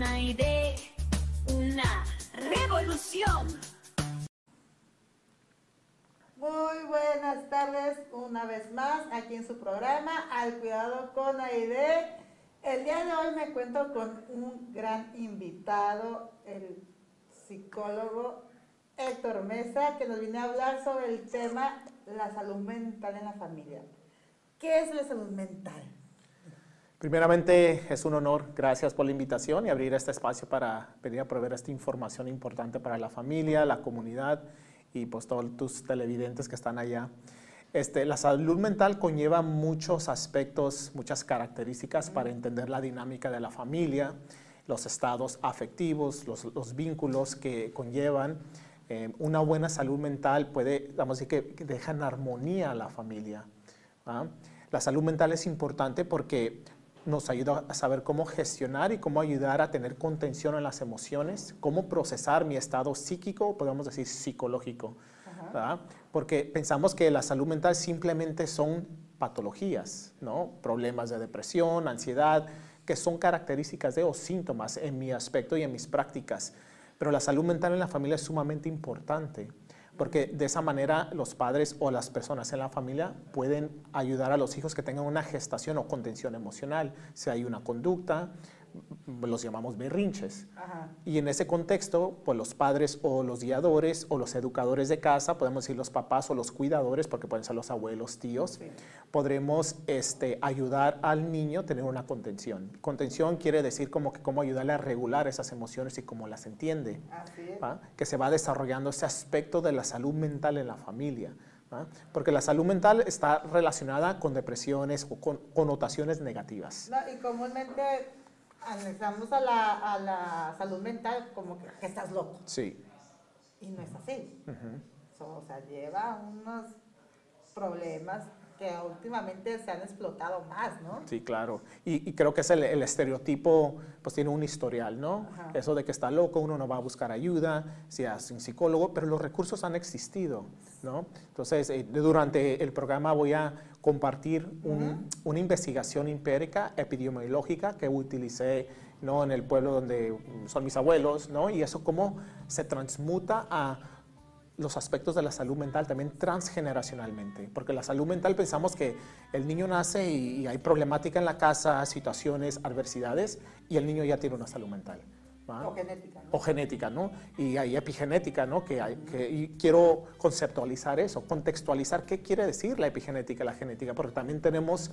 Cuidado con aire, una revolución. Muy buenas tardes, una vez más aquí en su programa Al Cuidado con Aide. El día de hoy me cuento con un gran invitado, el psicólogo Héctor Mesa, que nos viene a hablar sobre el tema la salud mental en la familia. ¿Qué es la salud mental? Primeramente es un honor, gracias por la invitación y abrir este espacio para venir a proveer esta información importante para la familia, la comunidad y pues todos tus televidentes que están allá. Este, la salud mental conlleva muchos aspectos, muchas características para entender la dinámica de la familia, los estados afectivos, los, los vínculos que conllevan. Eh, una buena salud mental puede, vamos a decir, que, que deja en armonía a la familia. ¿ah? La salud mental es importante porque nos ayuda a saber cómo gestionar y cómo ayudar a tener contención en las emociones, cómo procesar mi estado psíquico, podemos decir psicológico. ¿verdad? Porque pensamos que la salud mental simplemente son patologías, ¿no? problemas de depresión, ansiedad, que son características de o síntomas en mi aspecto y en mis prácticas. Pero la salud mental en la familia es sumamente importante porque de esa manera los padres o las personas en la familia pueden ayudar a los hijos que tengan una gestación o contención emocional. Si hay una conducta, los llamamos berrinches. Ajá. Y en ese contexto, pues los padres o los guiadores o los educadores de casa, podemos decir los papás o los cuidadores, porque pueden ser los abuelos, tíos, Sí. podremos este, ayudar al niño a tener una contención. Contención quiere decir como que cómo ayudarle a regular esas emociones y cómo las entiende. Así es. que se va desarrollando ese aspecto de la salud mental en la familia. Porque la salud mental está relacionada con depresiones o con connotaciones negativas. No, y comúnmente anexamos a la, a la salud mental como que, que estás loco. Sí. Y no es así. So, o sea, lleva unos problemas que últimamente se han explotado más, ¿no? Sí, claro. Y, y creo que es el, el estereotipo, pues tiene un historial, ¿no? Ajá. Eso de que está loco, uno no va a buscar ayuda, si es un psicólogo, pero los recursos han existido, ¿no? Entonces, eh, durante el programa voy a compartir un- una investigación empírica epidemiológica que utilicé, ¿no? En el pueblo donde son mis abuelos, ¿no? Y eso cómo se transmuta a los aspectos de la salud mental también transgeneracionalmente, porque la salud mental pensamos que el niño nace y, y hay problemática en la casa, situaciones, adversidades, y el niño ya tiene una salud mental. ¿va? O genética, ¿no? O genética, ¿no? Y hay epigenética, ¿no? Que hay, que, y quiero conceptualizar eso, contextualizar qué quiere decir la epigenética la genética, porque también tenemos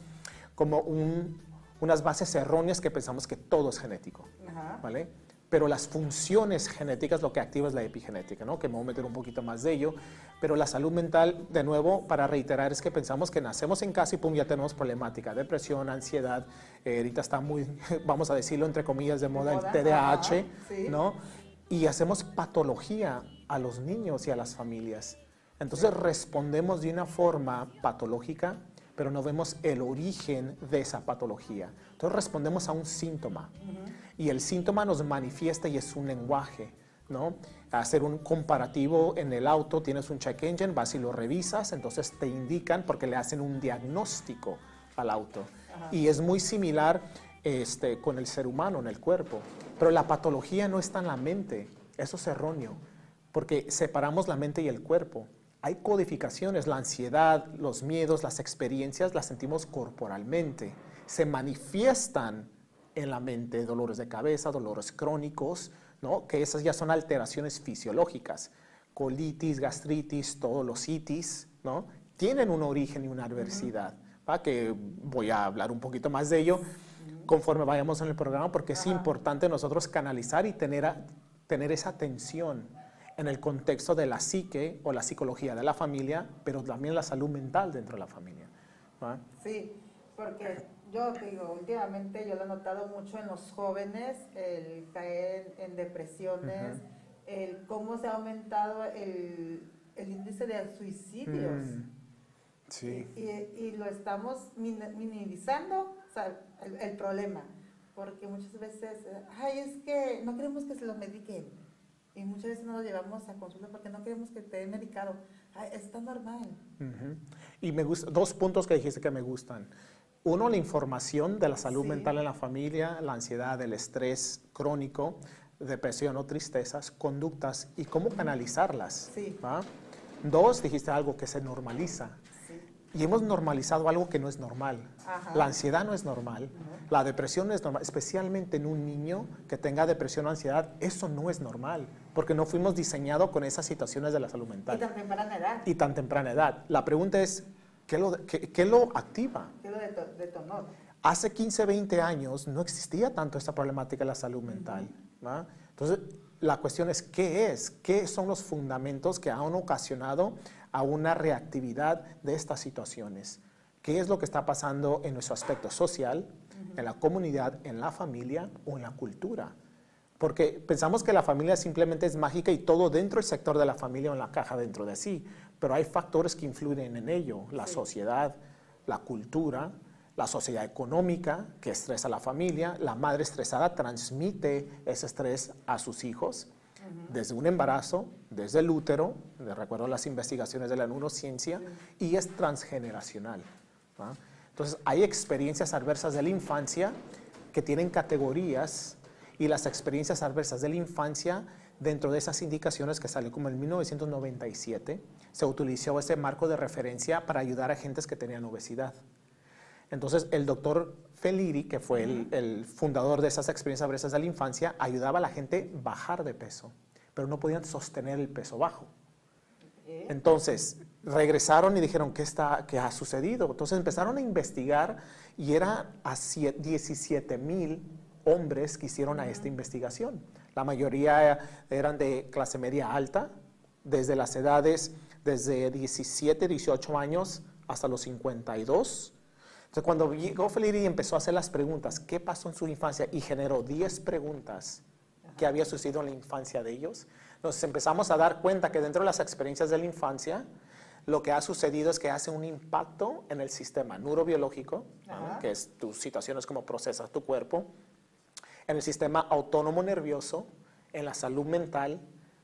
como un- unas bases erróneas que pensamos que todo es genético. Ajá. ¿vale? Pero las funciones genéticas lo que activa es la epigenética, ¿no? Que me voy a meter un poquito más de ello. Pero la salud mental, de nuevo, para reiterar, es que pensamos que nacemos en casa y pum, ya tenemos problemática, depresión, ansiedad. eh, ahorita está muy, vamos a decirlo entre comillas, de moda, moda, el TDAH, ajá, sí. ¿no? y hacemos patología a los niños y a las familias. Entonces respondemos de una forma patológica, pero no vemos el origen de esa patología. Entonces respondemos a un síntoma y el síntoma nos manifiesta y es un lenguaje. ¿no? Hacer un comparativo en el auto, tienes un check engine, vas y lo revisas, entonces te indican porque le hacen un diagnóstico al auto. Y es muy similar este, con el ser humano en el cuerpo. Pero la patología no está en la mente, eso es erróneo, porque separamos la mente y el cuerpo. Hay codificaciones, la ansiedad, los miedos, las experiencias las sentimos corporalmente, se manifiestan en la mente, dolores de cabeza, dolores crónicos, ¿no? que esas ya son alteraciones fisiológicas. Colitis, gastritis, todos los itis, ¿no? tienen un origen y una adversidad, que voy a hablar un poquito más de ello conforme vayamos en el programa, porque es importante nosotros canalizar y tener, tener esa atención en el contexto de la psique o la psicología de la familia, pero también la salud mental dentro de la familia. Sí, porque yo digo, últimamente yo lo he notado mucho en los jóvenes, el caer en depresiones, el cómo se ha aumentado el, el índice de suicidios. Mm, sí. Y, y, lo estamos minimizando el, problema, porque muchas veces, ay, es que no queremos que se lo mediquen. Y muchas veces no lo llevamos a consulta porque no queremos que esté medicado. Ay, está normal. Y me gusta, dos puntos que dijiste que me gustan. Uno, la información de la salud mental en la familia, la ansiedad, el estrés crónico, depresión o tristezas, conductas y cómo canalizarlas. Sí. Dos, dijiste algo que se normaliza. Y hemos normalizado algo que no es normal. La ansiedad no es normal, la depresión no es normal, especialmente en un niño que tenga depresión o ansiedad, eso no es normal, porque no fuimos diseñados con esas situaciones de la salud mental. Y tan temprana edad. Y tan temprana edad. La pregunta es, ¿qué lo, qué, lo activa? ¿Qué lo detonó? Hace 15, 20 años no existía tanto esta problemática de la salud mental. Entonces, la cuestión es, ¿qué es? ¿Qué son los fundamentos que han ocasionado a una reactividad de estas situaciones? ¿Qué es lo que está pasando en nuestro aspecto social, en la comunidad, en la familia o en la cultura? Porque pensamos que la familia simplemente es mágica y todo dentro del sector de la familia o en la caja dentro de sí, pero hay factores que influyen en ello, la sociedad, la cultura, la sociedad económica que estresa a la familia, la madre estresada transmite ese estrés a sus hijos. Desde un embarazo, desde el útero, de recuerdo las investigaciones de la neurociencia, y es transgeneracional. Entonces hay experiencias adversas de la infancia que tienen categorías y las experiencias adversas de la infancia dentro de esas indicaciones que salió como en 1997, se utilizó ese marco de referencia para ayudar a gentes que tenían obesidad. Entonces, el doctor Feliri, que fue el, fundador de esas experiencias adversas de la infancia, ayudaba a la gente a bajar de peso, pero no podían sostener el peso bajo. Entonces, regresaron y dijeron, ¿qué, está, qué ha sucedido? Entonces empezaron a investigar y eran a 17 mil hombres que hicieron a esta investigación. La mayoría eran de clase media alta, desde las edades desde 17, 18 años hasta los 52 entonces, cuando llegó Feliri y empezó a hacer las preguntas, ¿qué pasó en su infancia? Y generó 10 preguntas que había sucedido en la infancia de ellos. Nos empezamos a dar cuenta que dentro de las experiencias de la infancia, lo que ha sucedido es que hace un impacto en el sistema neurobiológico, que es tus situaciones como procesas tu cuerpo, en el sistema autónomo nervioso, en la salud mental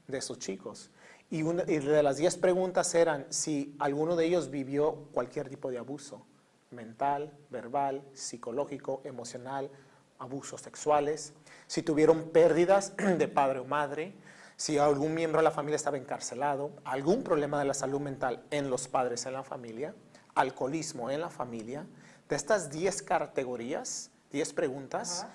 de esos chicos. Y, una, y de las 10 preguntas eran si alguno de ellos vivió cualquier tipo de abuso mental, verbal, psicológico, emocional, abusos sexuales, si tuvieron pérdidas de padre o madre, si algún miembro de la familia estaba encarcelado, algún problema de la salud mental en los padres en la familia, alcoholismo en la familia. De estas 10 categorías, 10 preguntas,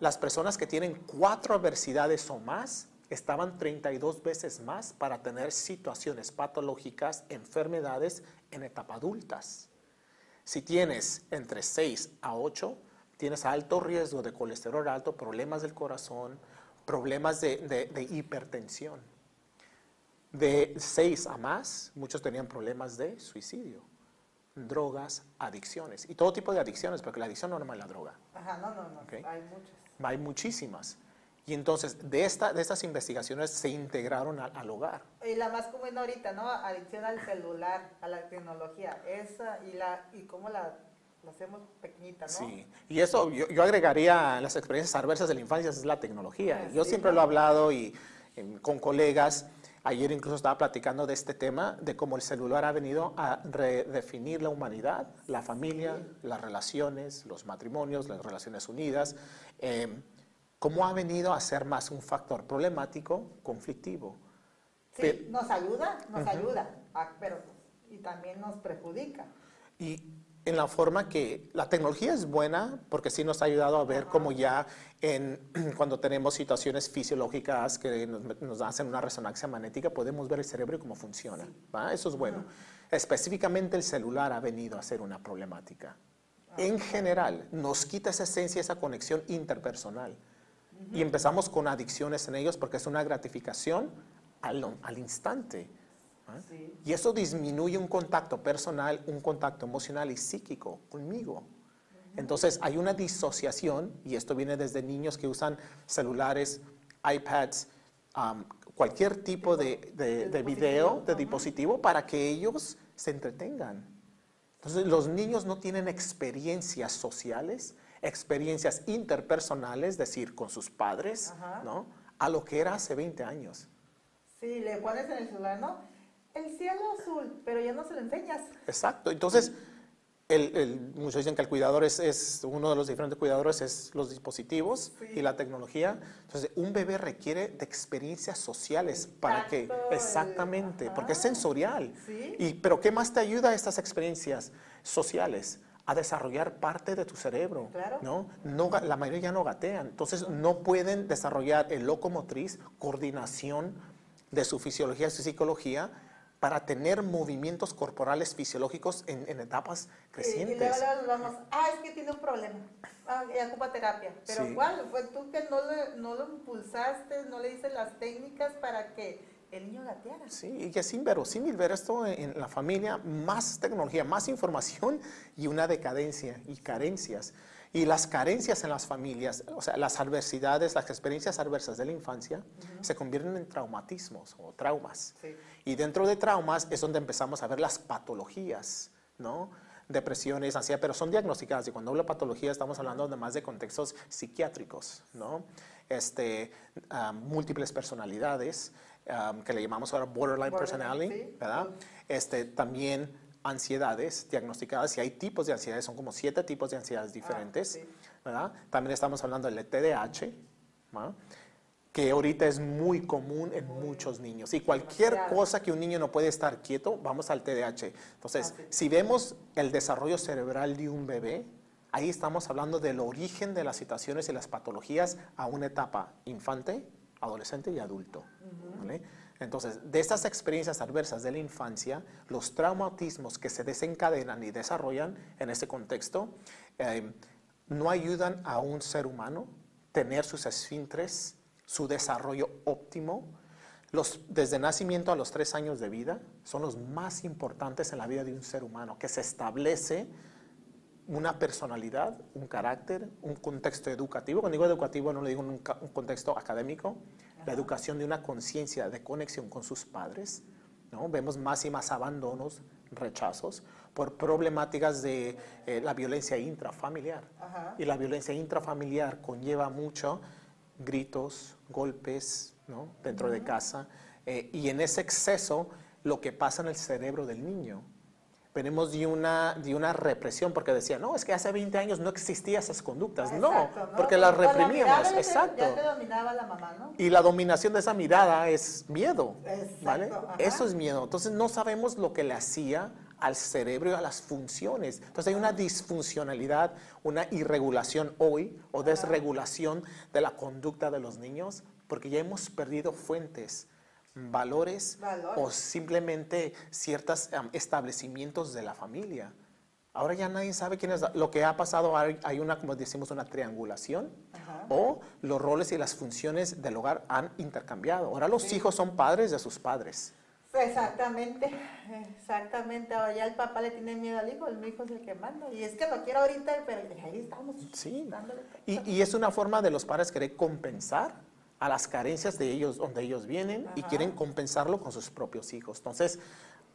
las personas que tienen cuatro adversidades o más estaban 32 veces más para tener situaciones patológicas, enfermedades en etapa adultas. Si tienes entre 6 a 8, tienes alto riesgo de colesterol alto, problemas del corazón, problemas de, hipertensión. De 6 a más, muchos tenían problemas de suicidio, drogas, adicciones y todo tipo de adicciones, porque la adicción no es la droga. Ajá, no, no, no. Hay muchas. Hay muchísimas. Y entonces, de, esta, de estas investigaciones se integraron al, al hogar. Y la más común ahorita, ¿no? Adicción al celular, a la tecnología. Esa y la y cómo la, la hacemos pequeñita, ¿no? Sí, y eso yo, yo agregaría las experiencias adversas de la infancia, es la tecnología. Ah, Yo sí, siempre ¿no? lo he hablado y con colegas, ayer incluso estaba platicando de este tema, de cómo el celular ha venido a redefinir la humanidad, la familia, las relaciones, los matrimonios, las relaciones unidas, em, cómo ha venido a ser más un factor problemático, conflictivo. Sí, Pe- nos ayuda, nos ayuda, ah, pero y también nos perjudica. Y en la forma que la tecnología es buena porque sí nos ha ayudado a ver cómo ya en, cuando tenemos situaciones fisiológicas que nos, nos hacen una resonancia magnética podemos ver el cerebro y cómo funciona. ¿va? Eso es bueno. Específicamente el celular ha venido a ser una problemática. En general, nos quita esa esencia, esa conexión interpersonal. Y empezamos con adicciones en ellos porque es una gratificación al, al instante. ¿va? Sí. Y eso disminuye un contacto personal, un contacto emocional y psíquico conmigo. Entonces hay una disociación, y esto viene desde niños que usan celulares, iPads, um, cualquier tipo de, de- de video, de dispositivo, para que ellos se entretengan. Entonces los niños no tienen experiencias sociales, experiencias interpersonales, es decir, con sus padres, Ajá. ¿no? A lo que era hace 20 años. Sí, le pones en el celular, ¿no? El cielo azul, pero ya no se lo enseñas. Exacto. Entonces, el, el- muchos dicen que el cuidador es, es uno de los diferentes cuidadores, es los dispositivos Sí. y la tecnología. Entonces, un bebé requiere de experiencias sociales para que, el- exactamente, porque es sensorial. Sí. Y, pero, ¿qué más te ayuda a estas experiencias sociales? A desarrollar parte de tu cerebro. Claro. ¿no? No, la mayoría ya no gatean. Entonces, no pueden desarrollar el locomotriz, coordinación de su fisiología y su psicología para tener movimientos corporales fisiológicos en, en etapas Y, y crecientes. luego, vamos, ah, es que tiene un problema, ah, y ocupa terapia. Pero Sí. ¿cuál? Fue tú que no, le- no lo impulsaste, no le dices las técnicas para que el niño gateara. Sí, y que es inverosímil ver esto en, la familia, más tecnología, más información y una decadencia y carencias. Y las carencias en las familias, o sea, las adversidades, las experiencias adversas de la infancia, se convierten en traumatismos o traumas. Sí. Y dentro de traumas es donde empezamos a ver las patologías, ¿no? Depresiones, ansiedad, pero son diagnosticadas. Y cuando hablo de patología estamos hablando además de contextos psiquiátricos, ¿no? Este, ah, múltiples personalidades, ah, que le llamamos ahora borderline, Borderline, personality, sí. ¿verdad? Este, también ansiedades diagnosticadas, y hay tipos de ansiedades, son como siete tipos de ansiedades diferentes, Ah, sí. ¿verdad? También estamos hablando del TDAH, ¿va? que ahorita es muy común en muchos niños. Y cualquier cosa que un niño no puede estar quieto, vamos al TDAH. Entonces, Ah, sí. si vemos el desarrollo cerebral de un bebé, ahí estamos hablando del origen de las situaciones y las patologías a una etapa infante, adolescente y adulto. ¿vale? Entonces, de estas experiencias adversas de la infancia, los traumatismos que se desencadenan y desarrollan en ese contexto, eh, no ayudan a un ser humano tener sus esfínteres, su desarrollo óptimo. Los, desde nacimiento a los tres años de vida son los más importantes en la vida de un ser humano, que se establece una personalidad, un carácter, un contexto educativo. Cuando digo educativo no le digo un, contexto académico, la educación de una conciencia de conexión con sus padres. ¿no? Vemos más y más abandonos, rechazos, por problemáticas de eh, la violencia intrafamiliar. Ajá. Y la violencia intrafamiliar conlleva mucho gritos, golpes ¿no? dentro de casa. eh, y en ese exceso, lo que pasa en el cerebro del niño. Venimos de una, de una represión, porque decía, no, es que hace 20 años no existían esas conductas. Exacto, no, porque las la reprimíamos. te- Exacto. Ya te dominaba la mamá, ¿no? Y la dominación de esa mirada es miedo, Exacto, ¿vale? ajá. Eso es miedo. Entonces no sabemos lo que le hacía al cerebro y a las funciones. Entonces hay una disfuncionalidad, una irregulación hoy o desregulación de la conducta de los niños porque ya hemos perdido fuentes, valores, Valores. o simplemente ciertos establecimientos de la familia. Ahora ya nadie sabe quién es. Lo que ha pasado, hay, hay una, como decimos, una triangulación. Ajá. O los roles y las funciones del hogar han intercambiado. Ahora los hijos son padres de sus padres. Exactamente, exactamente. Ahora ya el papá le tiene miedo al hijo, el hijo es el que manda. Y es que lo quiero ahorita, pero ahí estamos. Sí. Y, y es una forma de los padres querer compensar a las carencias de ellos, donde ellos vienen, y Ajá. quieren compensarlo con sus propios hijos. Entonces,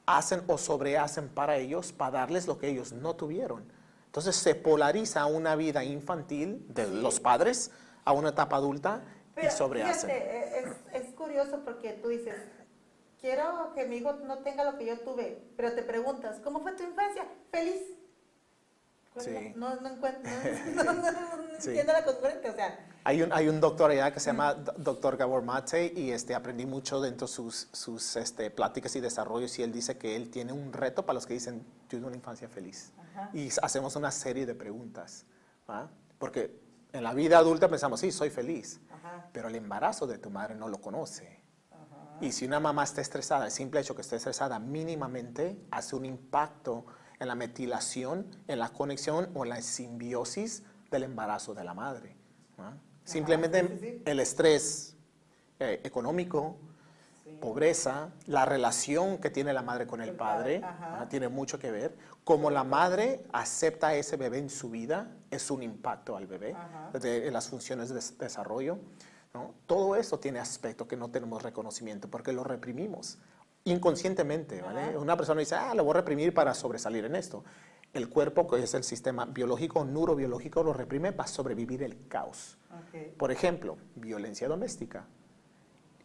hacen o sobrehacen para ellos para darles lo que ellos no tuvieron. Entonces, se polariza una vida infantil de los padres a una etapa adulta Pero y sobrehacen. fíjate, eh, es, es curioso porque tú dices, quiero que mi hijo no tenga lo que yo tuve, pero te preguntas, ¿cómo fue tu infancia? Feliz. ¿Cuál Sí. No, no encuentro, no, no, no, Sí. entiendo la congruencia, o sea, Hay un, hay un doctor allá que se llama D- Dr. Gabor Mate y este, aprendí mucho dentro de sus, sus este, pláticas y desarrollos y él dice que él tiene un reto para los que dicen, tuve una infancia feliz. Ajá. Y hacemos una serie de preguntas, ¿va? porque en la vida adulta pensamos, sí, soy feliz, ajá, pero el embarazo de tu madre no lo conoce. ajá. Y si una mamá está estresada, el simple hecho que esté estresada mínimamente hace un impacto en la metilación, en la conexión o en la simbiosis del embarazo de la madre. ¿no? Simplemente sí, sí. el estrés eh, económico, Sí. pobreza, la relación que tiene la madre con el padre. ¿no? tiene mucho que ver. Como la madre acepta a ese bebé en su vida, es un impacto al bebé, de, en las funciones de des- desarrollo. ¿no? Todo eso tiene aspecto que no tenemos reconocimiento porque lo reprimimos inconscientemente. ¿vale? Una persona dice, ah, lo voy a reprimir para sobresalir en esto. El cuerpo, que es el sistema biológico, neurobiológico, lo reprime para sobrevivir el caos. Por ejemplo, violencia doméstica.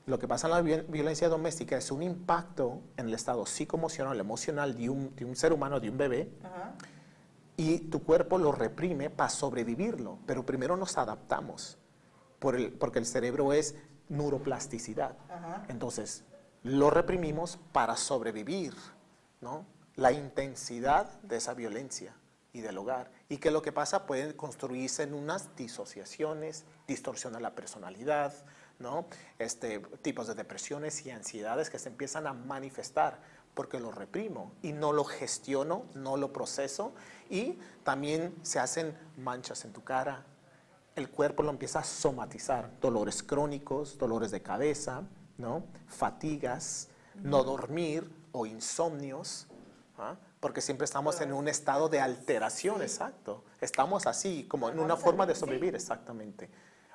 Lo que pasa en la vi- violencia doméstica es un impacto en el estado psicoemocional, emocional de un, de un ser humano, de un bebé, Ajá. y tu cuerpo lo reprime para sobrevivirlo, pero primero nos adaptamos, por el- porque el cerebro es neuroplasticidad. Ajá. Entonces, lo reprimimos para sobrevivir, ¿no? La intensidad de esa violencia y del hogar. Y que lo que pasa puede construirse en unas disociaciones, distorsiona la personalidad, ¿no? Este, tipos de depresiones y ansiedades que se empiezan a manifestar porque lo reprimo y no lo gestiono, no lo proceso y también se hacen manchas en tu cara, el cuerpo lo empieza a somatizar, dolores crónicos, dolores de cabeza, ¿no? fatigas, no dormir o insomnios, ¿ah? porque siempre estamos en un estado de alteración, exacto. Estamos así, como en una forma de sí. sobrevivir, exactamente.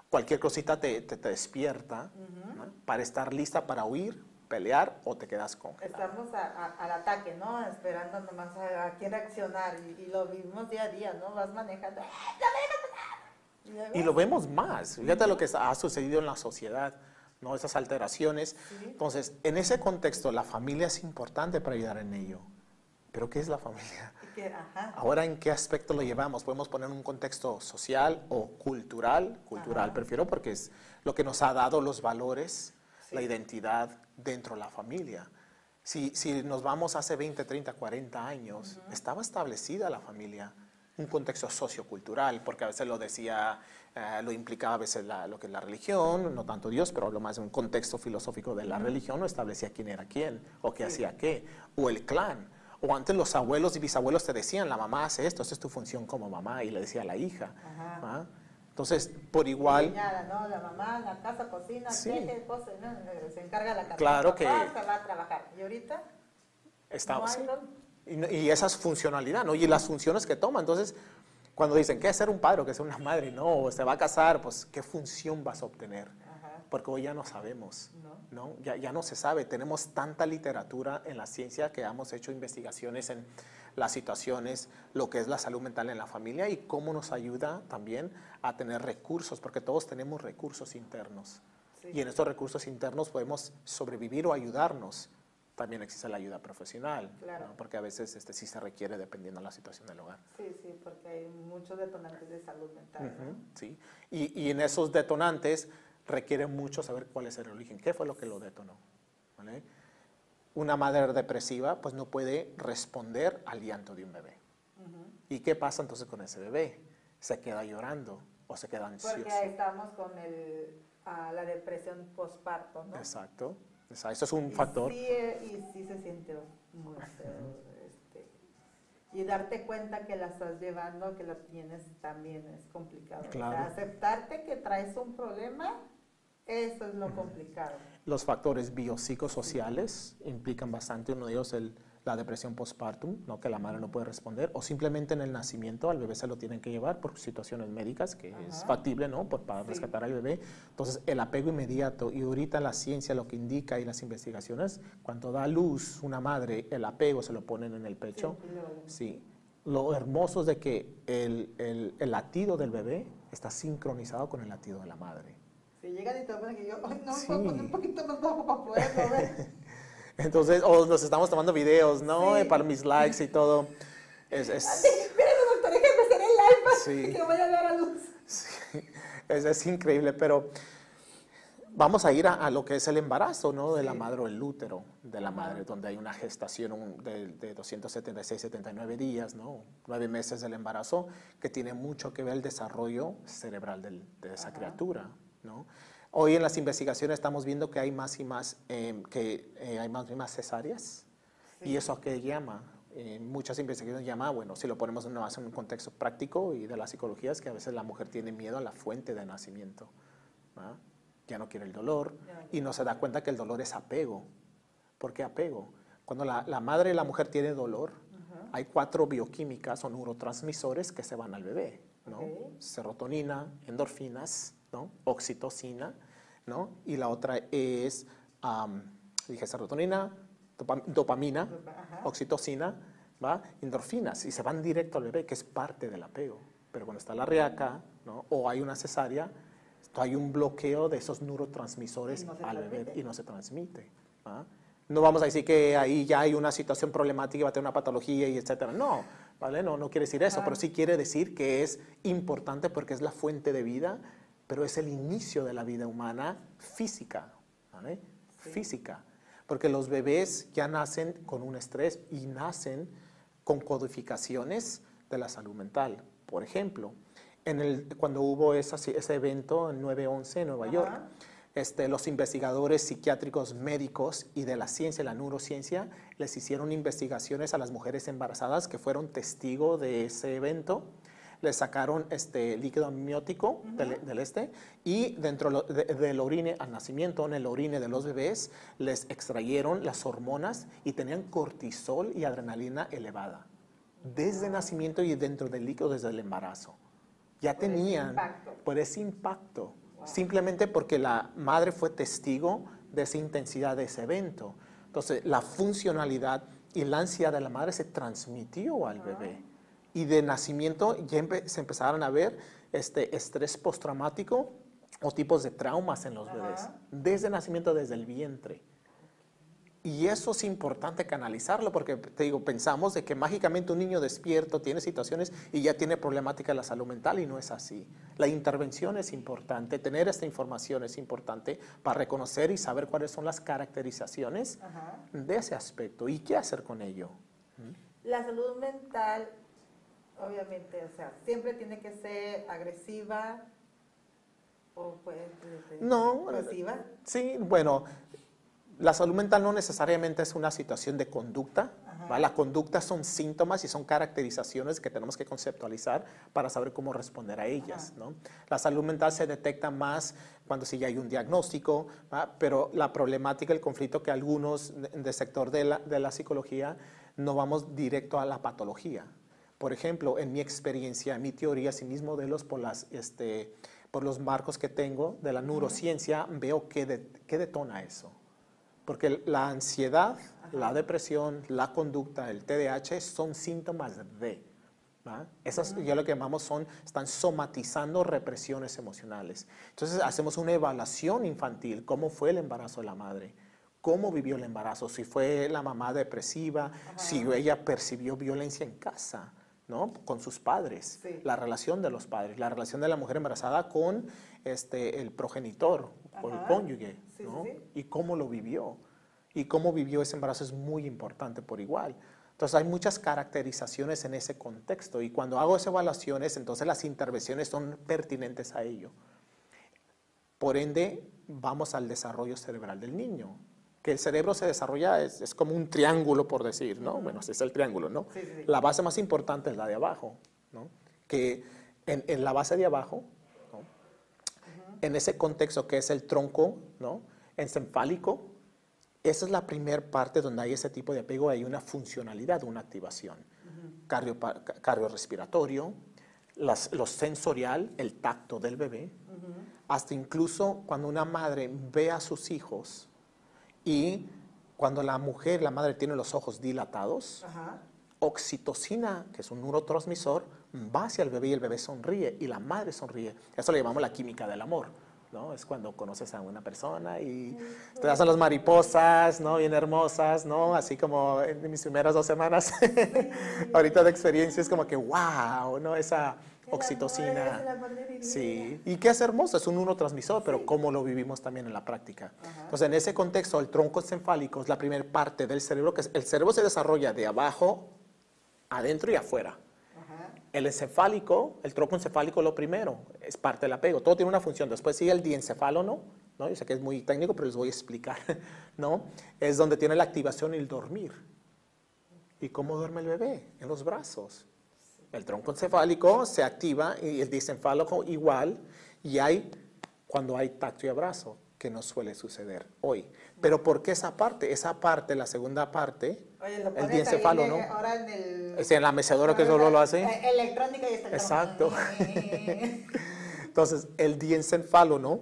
Cualquier cosita te, te- te despierta ¿no? para estar lista para huir, pelear o te quedas congelado. Estamos a- a- al ataque, ¿no? Esperando nomás a, a quién reaccionar y, y lo vivimos día a día, ¿no? Vas manejando. ¡Ah, ¡No me Y lo vemos más. Fíjate lo que ha sucedido en la sociedad, ¿no? Esas alteraciones. Entonces, en ese contexto, la familia es importante para ayudar en ello. Pero, ¿qué es la familia? Ajá. Ahora, ¿en qué aspecto lo llevamos? Podemos poner un contexto social o cultural. Cultural Ajá. prefiero porque es lo que nos ha dado los valores, Sí. la identidad dentro de la familia. Si, si nos vamos hace 20, 30, 40 años, estaba establecida la familia, un contexto sociocultural, porque a veces lo decía, eh, lo implicaba a veces la- lo que es la religión, no tanto Dios, pero hablo más de un contexto filosófico de la religión, no establecía quién era quién o qué Sí. hacía qué, o el clan. O antes los abuelos y bisabuelos te decían, la mamá hace esto, esa es tu función como mamá, y le decía a la hija. ¿ah? Entonces, por igual. La mamá, la casa, cocina, Sí. teje, cose, ¿no? Se encarga la casa. Claro papá que- se va a trabajar. ¿Y ahorita? estaba no Y, y esa es funcionalidad, ¿no? Y las funciones que toma. Entonces, cuando dicen, ¿qué es ser un padre o qué es ser una madre? No, o se va a casar, pues, ¿qué función vas a obtener? Ajá. Porque hoy ya no sabemos, No. ¿no? Ya, ya no se sabe. Tenemos tanta literatura en la ciencia que hemos hecho investigaciones en las situaciones, lo que es la salud mental en la familia y cómo nos ayuda también a tener recursos, porque todos tenemos recursos internos. Sí. Y en estos recursos internos podemos sobrevivir o ayudarnos. También existe la ayuda profesional, Claro. ¿no? porque a veces este, sí se requiere dependiendo de la situación del hogar. Sí, sí, porque hay muchos detonantes de salud mental. ¿no? Ujú, sí. y, y en esos detonantes requiere mucho saber cuál es el origen, qué fue lo que lo detonó. ¿vale? Una madre depresiva pues no puede responder al llanto de un bebé. Ujú. ¿Y qué pasa entonces con ese bebé? Se queda llorando o se queda ansioso. Porque ahí estamos con el, ah, la depresión postparto, ¿no? Exacto. Eso es un Y factor. Sí, y sí se siente muy feo. este, y darte cuenta que la estás llevando, que la tienes, también es complicado. O sea, aceptarte que traes un problema, eso es lo complicado. Los factores biopsicosociales implican bastante. Uno de ellos el, la depresión postpartum, ¿no? que la madre no puede responder, o simplemente en el nacimiento al bebé se lo tienen que llevar por situaciones médicas, que es factible ¿no? por, para rescatar al bebé. Entonces, el apego inmediato, y ahorita la ciencia lo que indica y las investigaciones, cuando da luz una madre, el apego se lo ponen en el pecho. Sí. Lo hermoso es de que el, el, el latido del bebé está sincronizado con el latido de la madre. Si llegan y te ven que yo, ay, no, Sí. me puedo poner un poquito más bajo para poderlo ver. Entonces, o nos estamos tomando videos, ¿no? Sí. Eh, Para mis likes y todo. Es, es- Miren, doctor, déjenme hacer el live para Sí. que vaya a dar a luz. Sí, es, es increíble, pero vamos a ir a, a lo que es el embarazo, ¿no? De la madre o el útero de la madre, donde hay una gestación de, de 276, 79 días, ¿no? Nueve meses del embarazo, que tiene mucho que ver el desarrollo cerebral del- de esa Ajá. criatura, ¿no? Hoy en las investigaciones estamos viendo que hay más y más, eh, que eh, hay más y más cesáreas. ¿Y eso a qué llama? Eh, muchas investigaciones llama, bueno, si lo ponemos en, un contexto práctico y de la psicología, es que a veces la mujer tiene miedo a la fuente de nacimiento. Ya no quiere el dolor y no se da cuenta que el dolor es apego. ¿Por qué apego? Cuando la, la madre y la mujer tiene dolor, hay cuatro bioquímicas o neurotransmisores que se van al bebé. Serotonina, endorfinas, ¿no? Oxitocina, ¿no? Y la otra es, am, dije serotonina, dopa- dopamina, Ajá. oxitocina, ¿va? endorfinas, y se van directo al bebé, que es parte del apego. Pero cuando está la riaca, ¿no? o hay una cesárea, hay un bloqueo de esos neurotransmisores no al bebé transmite. y no se transmite. ¿va? No vamos a decir que ahí ya hay una situación problemática y va a tener una patología y etcétera. No, ¿vale? No, no quiere decir eso, pero sí quiere decir que es importante porque es la fuente de vida, pero es el inicio de la vida humana física, ¿vale? Sí. Física. Porque los bebés ya nacen con un estrés y nacen con codificaciones de la salud mental. Por ejemplo, en el, cuando hubo esa- ese evento en 9-11 en Nueva Ajá. York, este, los investigadores psiquiátricos médicos y de la ciencia, la neurociencia, les hicieron investigaciones a las mujeres embarazadas que fueron testigo de ese evento. Les sacaron este líquido amniótico del, del este y dentro de- del orine al nacimiento, en el orine de los bebés, les extrayeron las hormonas y tenían cortisol y adrenalina elevada. Desde nacimiento y dentro del líquido desde el embarazo. Ya Por ese tenían impacto. por ese impacto, simplemente porque la madre fue testigo de esa intensidad de ese evento. Entonces, la funcionalidad y la ansiedad de la madre se transmitió al bebé. Y de nacimiento ya empe- se empezaron a ver este estrés postraumático o tipos de traumas en los Ajá. bebés, desde nacimiento, desde el vientre. Y eso es importante canalizarlo porque, te digo, pensamos de que mágicamente un niño despierto tiene situaciones y ya tiene problemática de la salud mental y no es así. La intervención es importante, tener esta información es importante para reconocer y saber cuáles son las caracterizaciones Ajá. de ese aspecto y qué hacer con ello. La salud mental, obviamente, o sea, siempre tiene que ser agresiva o puede ser No, pasiva. Sí, bueno, la salud mental no necesariamente es una situación de conducta. ¿va? La conducta son síntomas y son caracterizaciones que tenemos que conceptualizar para saber cómo responder a ellas. ¿no? La salud mental se detecta más cuando sí ya hay un diagnóstico, ¿va? pero la problemática, el conflicto que algunos de- del sector de la, de la psicología no vamos directo a la patología. Por ejemplo, en mi experiencia, en mi teoría, sí mis modelos por, las, este, por los marcos que tengo de la neurociencia, veo que, de- que detona eso. Porque la ansiedad, la depresión, la conducta, el TDAH son síntomas de. ¿va? Esas ya lo que llamamos son, están somatizando represiones emocionales. Entonces hacemos una evaluación infantil, cómo fue el embarazo de la madre, cómo vivió el embarazo, si fue la mamá depresiva, si ella percibió violencia en casa, ¿no? Con sus padres, Sí. la relación de los padres, la relación de la mujer embarazada con este, el progenitor o el Ajá. cónyuge, Sí, ¿no? sí. Y cómo lo vivió. Y cómo vivió ese embarazo es muy importante por igual. Entonces hay muchas caracterizaciones en ese contexto y cuando hago esas evaluaciones, entonces las intervenciones son pertinentes a ello. Por ende, vamos al desarrollo cerebral del niño. Que el cerebro se desarrolla, es, es como un triángulo, por decir, ¿no? Bueno, ese es el triángulo, ¿no? Sí, sí, sí. La base más importante es la de abajo, ¿no? Que en, en la base de abajo, ¿no? en ese contexto que es el tronco, ¿no? Encefálico, Esa es la primera parte donde hay ese tipo de apego, hay una funcionalidad, una activación. Cardio- pa- ca- cardiorrespiratorio, las- lo sensorial, el tacto del bebé, hasta incluso cuando una madre ve a sus hijos y cuando la mujer, la madre tiene los ojos dilatados, Ajá. oxitocina, que es un neurotransmisor, va hacia el bebé y el bebé sonríe y la madre sonríe. Eso le llamamos la química del amor. ¿no? Es cuando conoces a una persona y te hacen las mariposas, ¿no? Bien hermosas, ¿no? Así como en mis primeras dos semanas, ahorita de experiencia es como que, wow, ¿no? Esa oxitocina. Sí, y que es hermoso, es un neurotransmisor, pero cómo lo vivimos también en la práctica. Entonces, en ese contexto, el tronco encefálico es la primera parte del cerebro, que es- el cerebro se desarrolla de abajo, adentro y afuera. El encefálico, el tronco encefálico lo primero, es parte del apego, todo tiene una función. Después sigue el diencefálono, ¿no? Yo sé que es muy técnico, pero les voy a explicar, ¿no? Es donde tiene la activación y el dormir. ¿Y cómo duerme el bebé? En los brazos. El tronco encefálico se activa y el diencefálico igual, y hay cuando hay tacto y abrazo, que no suele suceder hoy. Pero ¿por qué esa parte? Esa parte, la segunda parte, Oye, el diencefalo, ¿no? de- Ahora en el... Es en la mecedora que solo lo hace. Eh, Electrónica y está Exacto. Entonces, el diencefálono,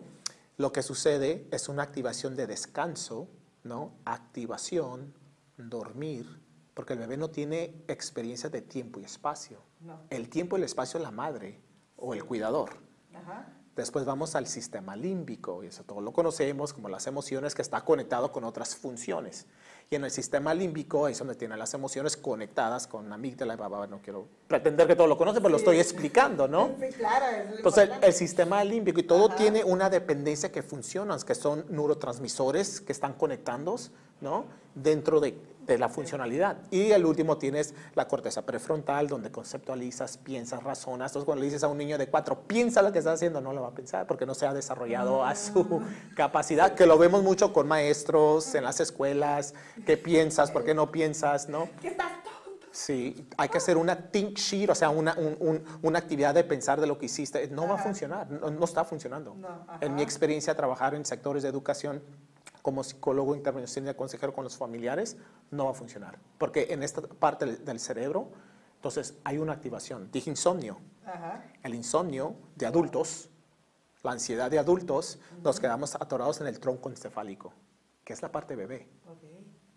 lo que sucede es una activación de descanso, ¿no? Activación, dormir, porque el bebé no tiene experiencia de tiempo y espacio. No. El tiempo y el espacio es la madre o el cuidador. Ajá. Después vamos al sistema límbico, y eso todo lo conocemos como las emociones, que está conectado con otras funciones. Y en el sistema límbico es donde tiene las emociones conectadas con amígdala. No quiero pretender que todo lo conoce, pero lo estoy explicando, ¿no? Sí, claro. es Entonces, el, sistema límbico y todo Ajá. tiene una dependencia que funciona, que son neurotransmisores que están conectados, ¿no? Dentro de, de la funcionalidad. Y el último tienes la corteza prefrontal, donde conceptualizas, piensas, razonas. Entonces, cuando le dices a un niño de cuatro, piensa lo que está haciendo, no lo va a pensar porque no se ha desarrollado a su capacidad, que lo vemos mucho con maestros en las escuelas, ¿qué piensas? ¿Por qué no piensas? ¿No? ¿Qué estás? Sí, hay que hacer una think sheet, o sea, una, un- un- una actividad de pensar de lo que hiciste. No va a Ajá. funcionar, no, no está funcionando. No, ajá. en mi experiencia, trabajar en sectores de educación como psicólogo, intervención y consejero con los familiares, no va a funcionar. Porque en esta parte del, cerebro, entonces hay una activación. Dije insomnio. Ajá. El insomnio de adultos, la ansiedad de adultos, nos quedamos atorados en el tronco encefálico, que es la parte bebé. Ok.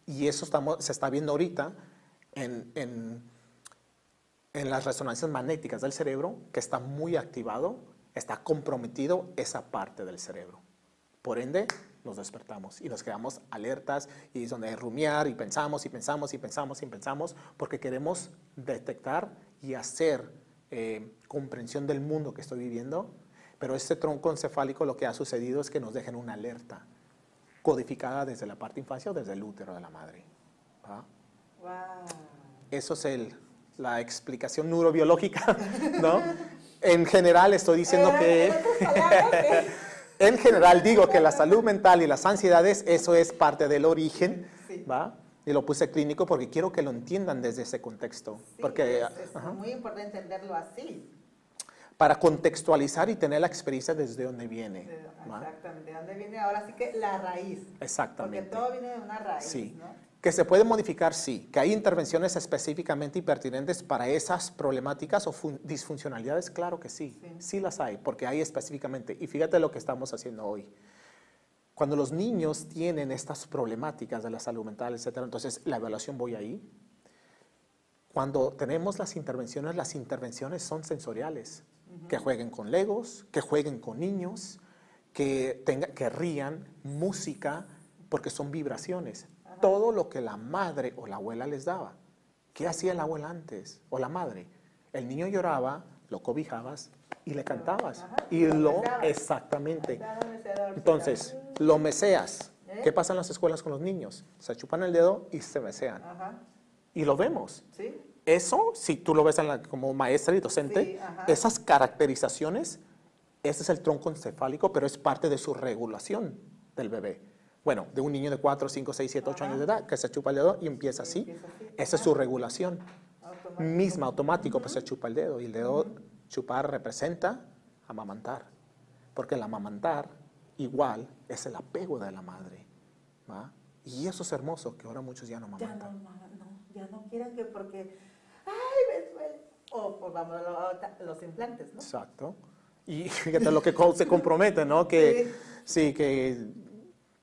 Y eso estamos, se está viendo ahorita en, en- en las resonancias magnéticas del cerebro, que está muy activado, está comprometido esa parte del cerebro. Por ende, nos despertamos y nos quedamos alertas y es donde rumiar y pensamos y pensamos y pensamos y pensamos porque queremos detectar y hacer eh, comprensión del mundo que estoy viviendo. Pero este tronco encefálico lo que ha sucedido es que nos dejan una alerta codificada desde la parte infancia o desde el útero de la madre. Wow. Eso es el- la explicación neurobiológica, ¿no? En general estoy diciendo Eh, que... en general digo que la salud mental y las ansiedades, eso es parte del origen, Sí. ¿va? Y lo puse clínico porque quiero que lo entiendan desde ese contexto. sí, porque es, es ajá, muy importante entenderlo así. para contextualizar y tener la experiencia desde donde viene. Exactamente. ¿De dónde viene ahora sí que la raíz? Exactamente. Porque todo viene de una raíz, Sí. ¿no? Que se puede modificar, sí. Que hay intervenciones específicamente y pertinentes para esas problemáticas o fun- disfuncionalidades, claro que sí. Sí. Sí las hay, porque hay específicamente. Y fíjate lo que estamos haciendo hoy. Cuando los niños tienen estas problemáticas de la salud mental, etcétera, entonces la evaluación voy ahí. Cuando tenemos las intervenciones, las intervenciones son sensoriales. Que jueguen con legos, que jueguen con niños, que, tenga, que rían, música, porque son vibraciones. Todo lo que la madre o la abuela les daba. ¿Qué hacía la abuela antes? O la madre. El niño lloraba, lo cobijabas y le cantabas. Y lo exactamente. Entonces, lo meseas. ¿Eh? ¿Qué pasa en las escuelas con los niños? Se chupan el dedo y se mesean. Y lo vemos. Eso, si tú lo ves en la- como maestra y docente, esas caracterizaciones, ese es el tronco encefálico, pero es parte de su regulación del bebé. Bueno, de un niño de 4, 5, 6, 7, 8 Ajá. años de edad que se chupa el dedo y empieza así. Esa es su regulación. Automático. Misma, automático, pues se chupa el dedo. Y el dedo chupar representa amamantar. Porque el amamantar igual es el apego de la madre. ¿va? Y eso es hermoso, que ahora muchos ya no Ya amamantan. no, no, no, ya no quieren que porque, ay, ves, ves. O pues vamos a lo- los implantes, ¿no? Exacto. Y fíjate lo que se compromete, ¿no? Que sí, que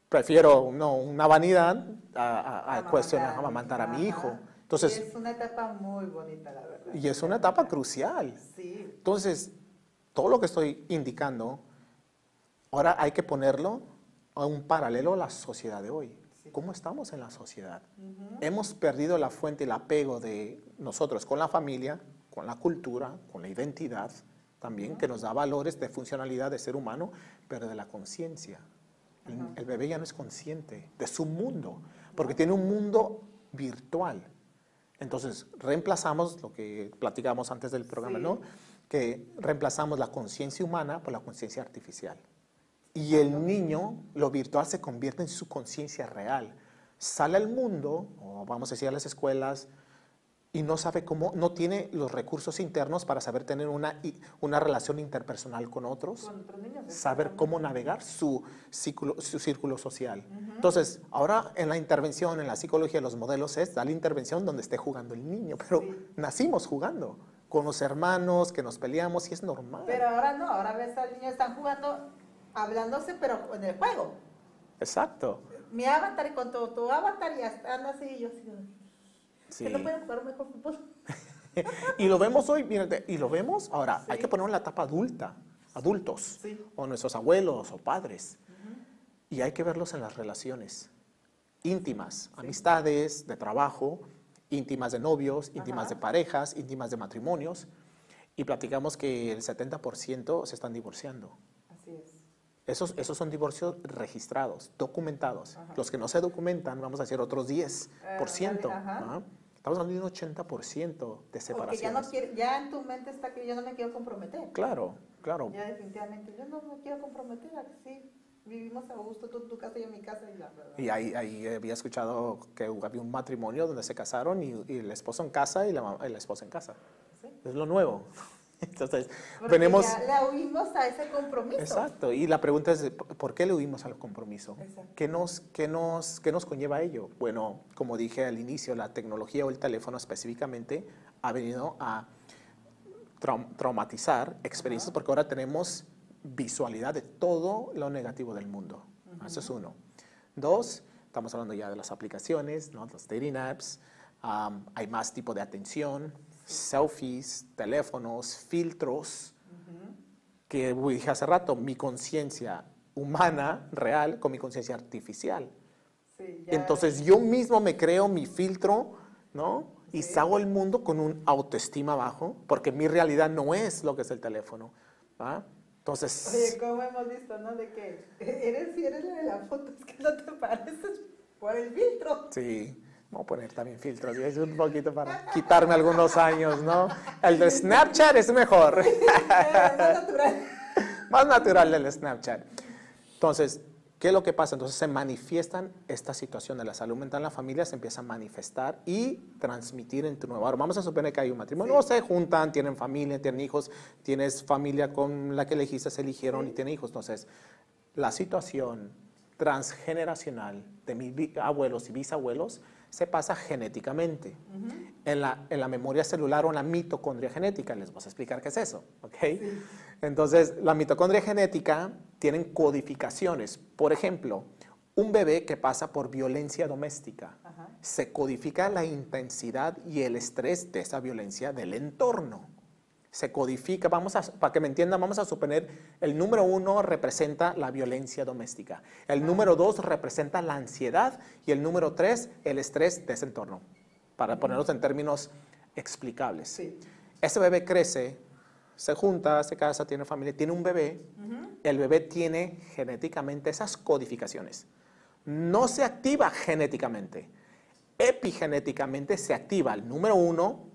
prefiero no, una vanidad a, a, a cuestionar, a- amamantar a mi hijo. Entonces, Y es una etapa muy bonita, la verdad. y es una etapa crucial. Sí, Entonces, todo lo que estoy indicando, ahora hay que ponerlo a un paralelo a la sociedad de hoy. Sí. ¿Cómo estamos en la sociedad? Hemos perdido la fuente, el apego de nosotros con la familia, con la cultura, con la identidad también, que nos da valores de funcionalidad de ser humano, pero de la conciencia. El, el bebé ya no es consciente de su mundo, porque tiene un mundo virtual. Entonces, reemplazamos lo que platicamos antes del programa, Sí. ¿no? Que reemplazamos la conciencia humana por la conciencia artificial. Y el niño, lo virtual se convierte en su conciencia real. Sale al mundo, o vamos a decir a las escuelas, y no sabe cómo, no tiene los recursos internos para saber tener una, una relación interpersonal con otros con otros niños. saber cómo navegar su círculo, su círculo social. Entonces, ahora en la intervención, en la psicología, los modelos es dar la intervención donde esté jugando el niño, pero Sí. nacimos jugando con los hermanos, que nos peleamos y es normal. Pero ahora no, ahora ves al niño, están jugando, hablándose, pero en el juego. Exacto. Mi avatar y con tu, tu avatar y están así, yo así, Sí. que no pueden jugar mejor fútbol. y lo vemos hoy, mírate, y lo vemos ahora, hay Sí. que ponerlo en la etapa adulta, adultos, Sí. o nuestros abuelos o padres. Y hay que verlos en las relaciones íntimas, amistades, de trabajo, íntimas de novios, íntimas Ajá. de parejas, íntimas de matrimonios. Y platicamos que el 70% se están divorciando. Así es. Esos, esos son divorcios registrados, documentados. Ajá. Los que no se documentan, vamos a decir otros 10%. Eh, ajá. ¿no? Estamos hablando de un 80% de Porque ya, no quiere, ya en tu mente está que yo no me quiero comprometer. Claro, claro. Ya definitivamente, yo no me quiero comprometer, así vivimos a gusto, tú tu casa y yo mi casa y la verdad. Y ahí, ahí había escuchado que había un matrimonio donde se casaron y, y el esposo en casa y la, y la esposa en casa. ¿sí? Es lo nuevo. Entonces, Porque venimos... ya le huimos a ese compromiso. Exacto. Y la pregunta es, ¿por qué le huimos al compromiso? Exacto. ¿Qué nos, qué, nos, ¿Qué nos conlleva ello? Bueno, como dije al inicio, la tecnología o el teléfono específicamente ha venido a trau- traumatizar experiencias porque ahora tenemos visualidad de todo lo negativo del mundo. Eso es uno. Dos, estamos hablando ya de las aplicaciones, ¿no? los dating apps. Am, hay más tipo de atención, selfies, teléfonos, filtros que uy, dije hace rato, mi conciencia humana, real, con mi conciencia artificial. Sí, Entonces yo mismo me creo mi filtro, ¿no? Y salgo al mundo con un autoestima bajo, porque mi realidad no es lo que es el teléfono. ¿va? Entonces, Oye, como hemos visto, ¿no? De que eres, si eres la de la foto, es que no te pareces por el filtro. sí, voy a poner también filtros, y es un poquito para quitarme algunos años, ¿no? El de Snapchat es mejor. Más natural. más natural del Snapchat. Entonces, ¿qué es lo que pasa? Entonces se manifiestan esta situación de la salud mental en la familia, se empieza a manifestar y transmitir en tu nuevo hogar. Vamos a suponer que hay un matrimonio, o se juntan, tienen familia, tienen hijos, tienes familia con la que elegiste, se eligieron y tienen hijos. Entonces, la situación transgeneracional de mis abuelos y bisabuelos se pasa genéticamente. en, la, en la memoria celular o en la mitocondria genética. Les voy a explicar qué es eso. ¿ok? Entonces, la mitocondria genética tienen codificaciones. Por ejemplo, un bebé que pasa por violencia doméstica, Ajá. se codifica la intensidad y el estrés de esa violencia del entorno. Se codifica, vamos a, para que me entiendan, vamos a suponer, el número uno representa la violencia doméstica, el número dos representa la ansiedad y el número tres el estrés de ese entorno, para ponerlos en términos explicables. Sí. Ese bebé crece, se junta, se casa, tiene familia, tiene un bebé, el bebé tiene genéticamente esas codificaciones. No se activa genéticamente, epigenéticamente se activa el número uno,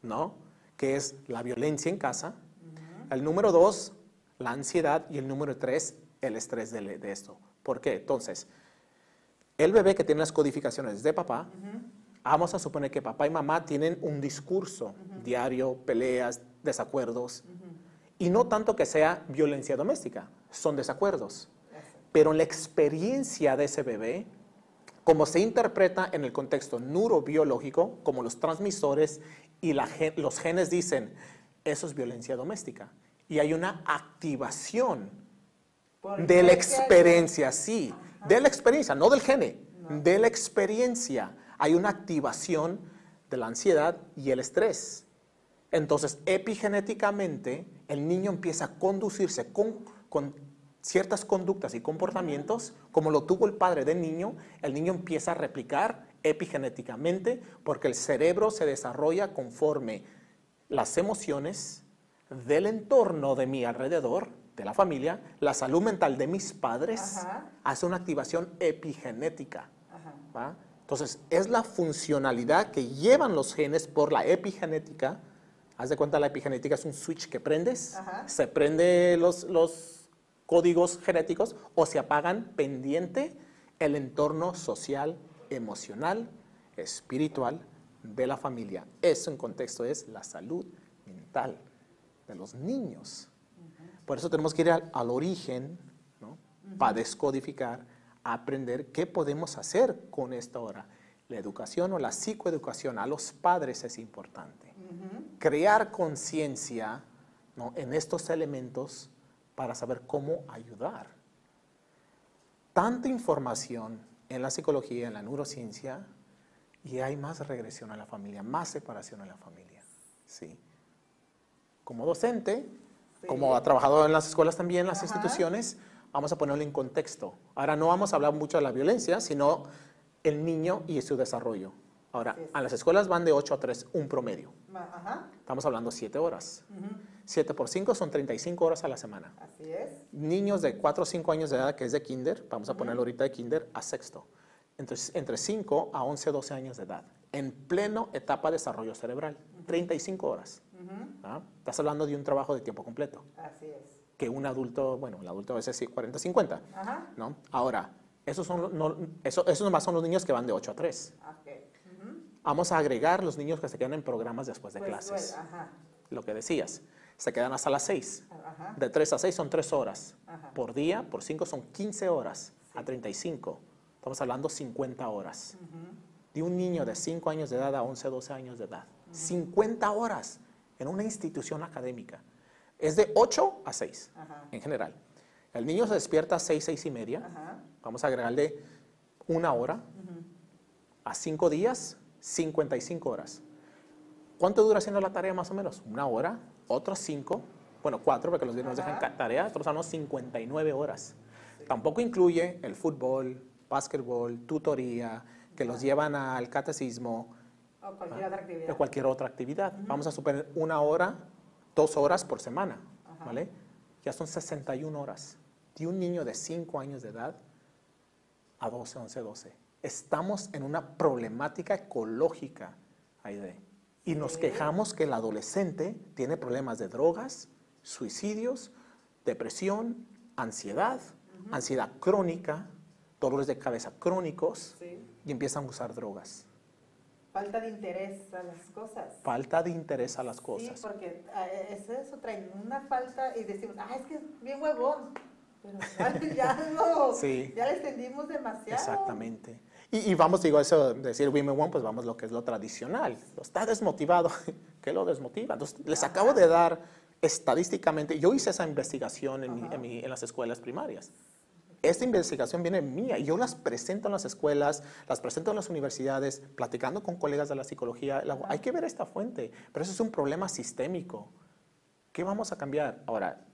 ¿no? Que es la violencia en casa, el número dos, la ansiedad y el número tres, el estrés de, de esto. ¿Por qué? Entonces, el bebé que tiene las codificaciones de papá, vamos a suponer que papá y mamá tienen un discurso diario, peleas, desacuerdos, y no tanto que sea violencia doméstica, son desacuerdos. Pero en la experiencia de ese bebé, como se interpreta en el contexto neurobiológico, como los transmisores y la los genes dicen, eso es violencia doméstica. Y hay una activación de la experiencia, sí, de la experiencia, no del gene, de la experiencia. Hay una activación de la ansiedad y el estrés. Entonces, epigenéticamente, el niño empieza a conducirse con, con ciertas conductas y comportamientos, como lo tuvo el padre del niño, el niño empieza a replicar epigenéticamente porque el cerebro se desarrolla conforme las emociones del entorno de mi alrededor, de la familia, la salud mental de mis padres, Ajá. hace una activación epigenética. Entonces, es la funcionalidad que llevan los genes por la epigenética. Haz de cuenta, la epigenética es un switch que prendes, Ajá. se prende los, los códigos genéticos o se apagan pendiente el entorno social, emocional, espiritual de la familia. Eso en contexto es la salud mental de los niños. Por eso tenemos que ir al, al origen, ¿no? para descodificar, aprender qué podemos hacer con esta hora. La educación o la psicoeducación a los padres es importante. Crear conciencia ¿no? en estos elementos para saber cómo ayudar. Tanta información en la psicología, en la neurociencia, y hay más regresión a la familia, más separación a la familia. Sí. Como docente, Sí. como ha trabajado en las escuelas también, en las Ajá. instituciones, vamos a ponerlo en contexto. Ahora no vamos a hablar mucho de la violencia, sino el niño y su desarrollo. Ahora, es. a las escuelas van de 8 a 3, un promedio. Ajá. Estamos hablando 7 horas. Ujú. 7 por 5 son 35 horas a la semana. Así es. Niños de 4 o 5 años de edad, que es de kinder, vamos a ponerlo ahorita de kinder a sexto. Entonces, entre 5 a 11, 12 años de edad, en pleno etapa de desarrollo cerebral, 35 horas. ¿ah? Estás hablando de un trabajo de tiempo completo, Así es. que un adulto, bueno, el adulto a veces sí, 40, 50. Ajá. ¿no? Ahora, esos, son, no, eso- esos nomás son los niños que van de 8 a 3. Ok. Ujú. Vamos a agregar los niños que se quedan en programas después de Pues, clases. bueno, ajá. Lo que decías, se quedan hasta las 6. Ajá. De 3 a 6 son 3 horas. Ajá. Por día, por 5 son 15 horas. A 35. Estamos hablando 50 horas. De un niño de 5 años de edad a 11, 12 años de edad. 50 horas en una institución académica. Es de 8 a 6 Ajá. en general. El niño se despierta a 6, 6 y media. Vamos a agregarle una hora. A 5 días, 55 horas. ¿Cuánto dura haciendo la tarea más o menos? Una hora, otros 5, bueno, 4 porque los viernes nos dejan tarea, hablamos 59 horas. Tampoco incluye el fútbol, básquetbol, tutoría, que los llevan al catecismo, O cualquier otra actividad. de cualquier otra actividad. Vamos a suponer una hora, dos horas por semana, Ajá. ¿vale? Ya son 61 horas. De un niño de 5 años de edad a 12, 11, 12. Estamos en una problemática ecológica, Aide. Y nos quejamos que el adolescente tiene problemas de drogas, suicidios, depresión, ansiedad, ansiedad crónica, dolores de cabeza crónicos Sí. y empiezan a usar drogas. Falta de interés a las cosas. Falta de interés a las cosas. Sí, porque ah, es eso, traen una falta y decimos, ah, es que es bien huevón. Pero ya no, Sí. ya le extendimos demasiado. Exactamente. Y, y vamos, digo, eso, de decir women one, pues vamos lo que es lo tradicional. Está desmotivado. ¿Qué lo desmotiva? Entonces, les acabo de dar estadísticamente, yo hice esa investigación en, mi- en mi- en las escuelas primarias. Esta investigación viene mía y yo las presento en las escuelas, las presento en las universidades, platicando con colegas de la psicología. La- hay que ver esta fuente, pero eso es un problema sistémico. ¿Qué vamos a cambiar? Ahora,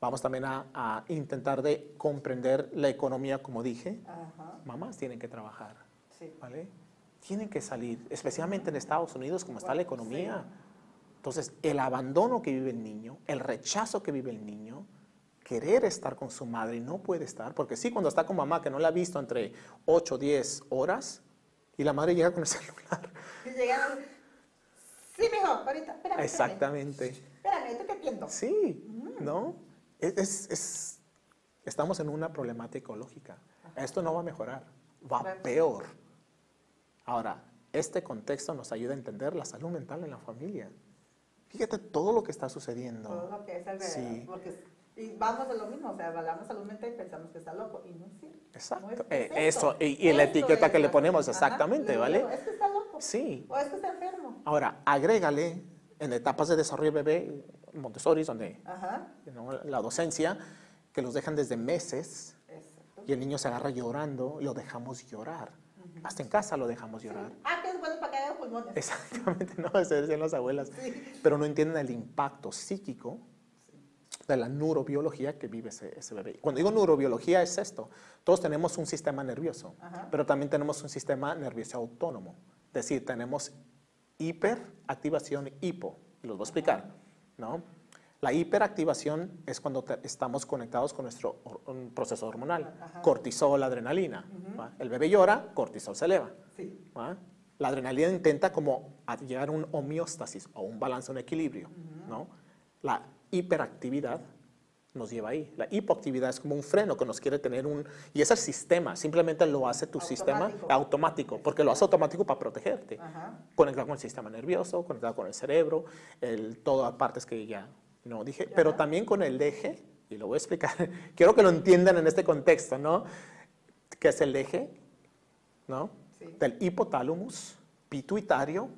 vamos también a, a intentar de comprender la economía, como dije. Ajá, Mamás tienen que trabajar, sí. ¿vale? Tienen que salir, especialmente en Estados Unidos, como está la economía. Entonces, el abandono que vive el niño, el rechazo que vive el niño, querer estar con su madre y no puede estar, porque sí, cuando está con mamá, que no la ha visto entre 8 o 10 horas, y la madre llega con el celular. Y llegaron, sí, mijo, ahorita, espérame. Exactamente. Espérame, yo te atiendo. Sí, ¿no? Es, es- es- estamos en una problemática ecológica. Esto no va a mejorar, va peor. Ahora, este contexto nos ayuda a entender la salud mental en la familia. Fíjate todo lo que está sucediendo. Todo lo que es alrededor. Sí. Porque Y vamos a lo mismo, o sea, evaluamos salud mental y pensamos que está loco. Y no es cierto. Exacto. No es- Eh, es eso, y- y la Esto etiqueta es que le la- ponemos, exactamente, Le ¿vale? Es que está loco. Sí. O es que está enfermo. Ahora, agrégale en etapas de desarrollo bebé, Montessori, donde. ¿no? la docencia, que los dejan desde meses Exacto. y el niño se agarra llorando, lo dejamos llorar. Hasta en casa lo dejamos llorar. Ah, que es bueno para que haya pulmones. Exactamente, no, eso decían las abuelas. Pero no entienden el impacto psíquico de la neurobiología que vive ese, ese bebé. Cuando digo neurobiología es esto. Todos tenemos un sistema nervioso, Ajá. pero también tenemos un sistema nervioso autónomo. Es decir, tenemos hiperactivación hipo. Y los voy a explicar. ¿No? La hiperactivación es cuando estamos conectados con nuestro proceso hormonal. Ajá. Cortisol, adrenalina. El bebé llora, cortisol se eleva. La adrenalina intenta como llegar a un homeostasis o un balance, un equilibrio, ¿no? La hiperactividad nos lleva ahí. La hipoactividad es como un freno que nos quiere tener un... Y es el sistema, simplemente lo hace tu sistema Automático. automático, porque lo hace automático para protegerte. Ajá. Conectado con el sistema nervioso, conectado con el cerebro, el, todas partes que ya no dije, pero también con el eje, y lo voy a explicar, quiero que lo entiendan en este contexto, ¿no? ¿Qué es el eje? ¿No? Sí. Del hipotálamo pituitario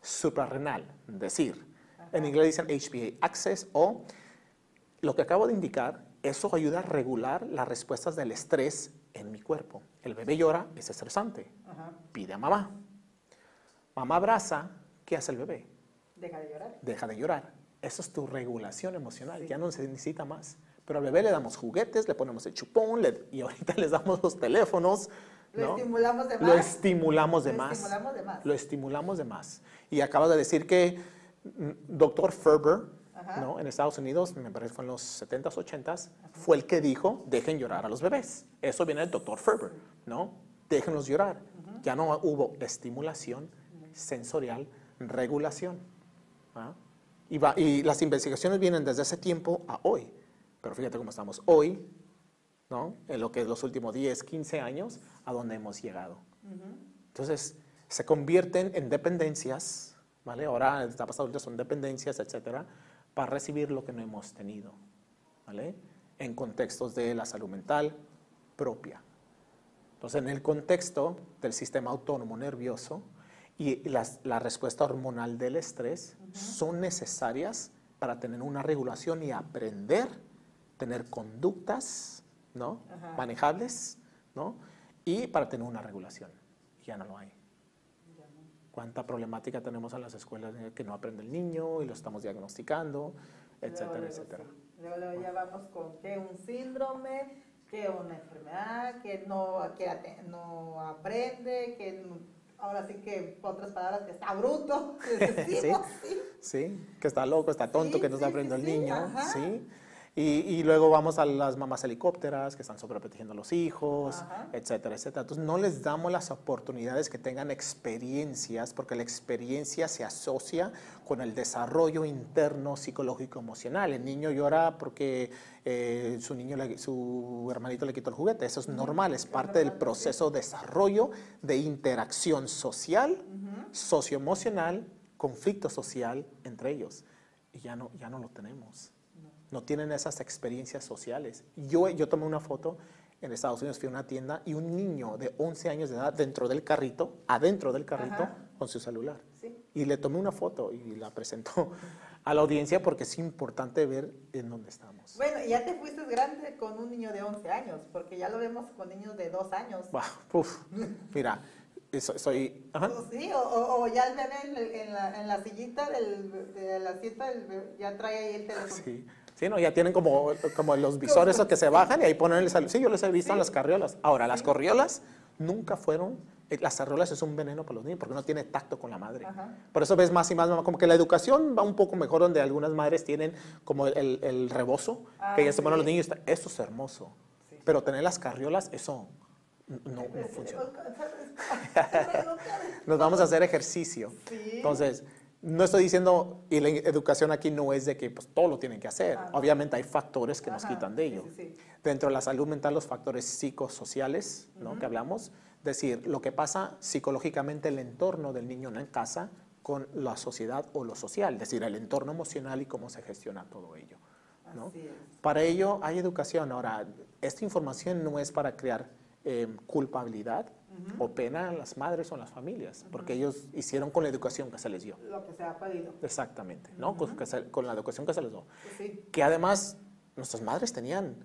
suprarrenal, es decir, en inglés dicen HPA access o lo que acabo de indicar, eso ayuda a regular las respuestas del estrés en mi cuerpo. El bebé llora, es estresante, Ajá. pide a mamá. Mamá abraza, ¿qué hace el bebé? Deja de llorar. Deja de llorar. Eso es tu regulación emocional, ya no se necesita más. Pero al bebé le damos juguetes, le ponemos el chupón le- y ahorita les damos los teléfonos. Lo ¿no? estimulamos de más. Lo estimulamos de Lo más. estimulamos de más. Lo estimulamos de más. Y acaba de decir que doctor Ferber, Ajá. ¿no? en Estados Unidos, me parece que fue en los 70s, 80s, fue el que dijo, dejen llorar a los bebés. Eso viene del doctor Ferber, ¿no? Déjenlos llorar. Ya no hubo estimulación sensorial, regulación. ¿ah? Y, va- y las investigaciones vienen desde ese tiempo a hoy. Pero fíjate cómo estamos hoy, ¿no? En lo que es los últimos 10, 15 años, a donde hemos llegado. Entonces, se convierten en dependencias, ¿vale? Ahora etapas adultas son dependencias, etcétera, para recibir lo que no hemos tenido, ¿vale? En contextos de la salud mental propia. Entonces, en el contexto del sistema autónomo nervioso y la respuesta hormonal del estrés son necesarias para tener una regulación y aprender, tener conductas ¿no? Manejables ¿no? y para tener una regulación. Ya no lo hay. ¿Cuánta problemática tenemos en las escuelas de que no aprende el niño y lo estamos diagnosticando, etcétera, Luego, etcétera? sí. Luego, luego ya vamos con que un síndrome, que una enfermedad, que no, que no aprende, que ahora sí que, por otras palabras, que está bruto. que decimos, sí. Sí, que está loco, está tonto, que no está aprendiendo el niño, ajá. sí. Y, y luego vamos a las mamás helicópteras que están sobreprotegiendo a los hijos, Ajá. etcétera, etcétera. Entonces no les damos las oportunidades que tengan experiencias, porque la experiencia se asocia con el desarrollo interno psicológico emocional. El niño llora porque eh, su niño, le- su hermanito le quitó el juguete. Eso es normal, es parte del proceso de desarrollo de interacción social, socioemocional, conflicto social entre ellos. Y ya no, ya no lo tenemos. No tienen esas experiencias sociales. Yo, yo tomé una foto en Estados Unidos, fui a una tienda y un niño de 11 años de edad dentro del carrito, adentro del carrito, Ajá. con su celular. Sí. Y le tomé una foto y la presentó a la audiencia porque es importante ver en dónde estamos. Bueno, ya te fuiste grande con un niño de 11 años, porque ya lo vemos con niños de 2 años. Bah, uf, mira, eso- soy... ajá. Pues Sí, o, o- o ya el bebé en, la, en la sillita del, de la sillita del bebé, ya trae ahí el teléfono. Sí. Sí, no, ya tienen como, como los visores esos que se bajan y ahí ponen el. Sí, yo los he visto en las carriolas. Ahora, las corriolas nunca fueron, eh, las carriolas es un veneno para los niños porque no tiene tacto con la madre. Ajá. Por eso ves más y más, como que la educación va un poco mejor donde algunas madres tienen como el, el rebozo, Ah, que ya se ponen sí. los niños. Eso es hermoso. Sí. Pero tener las carriolas, eso no, no Pues, funciona. Nos vamos a hacer ejercicio. Entonces, no estoy diciendo, y la educación aquí no es de que pues, todo lo tienen que hacer. Ajá. Obviamente hay factores que nos quitan de ello. sí, sí. Dentro de la salud mental, los factores psicosociales, ¿no? que hablamos, decir, lo que pasa psicológicamente el entorno del niño en casa con la sociedad o lo social, es decir, el entorno emocional y cómo se gestiona todo ello. es. Para ello hay educación. Ahora, esta información no es para crear eh, culpabilidad o pena en las madres o en las familias, porque ellos hicieron con la educación que se les dio. Lo que se ha pedido. Exactamente, ¿no? Con, que se- con la educación que se les dio. Pues sí. Que además nuestras madres tenían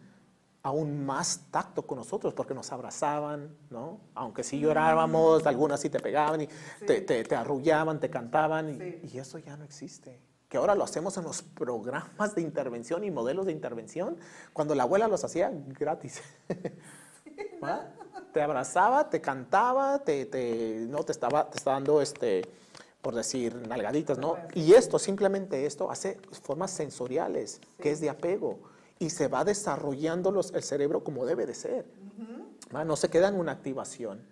aún más tacto con nosotros porque nos abrazaban, ¿no? Aunque sí llorábamos, algunas sí te pegaban y te, te- te arrullaban, te cantaban y, Sí. y eso ya no existe. Que ahora lo hacemos en los programas de intervención y modelos de intervención, cuando la abuela los hacía gratis. ¿Va? Te abrazaba, te cantaba, te, te- no, te, estaba, te estaba dando, este, por decir, nalgaditas, ¿no? Y esto, simplemente esto, hace formas sensoriales, que es de apego, y se va desarrollando los- el cerebro como debe de ser. No se queda en una activación.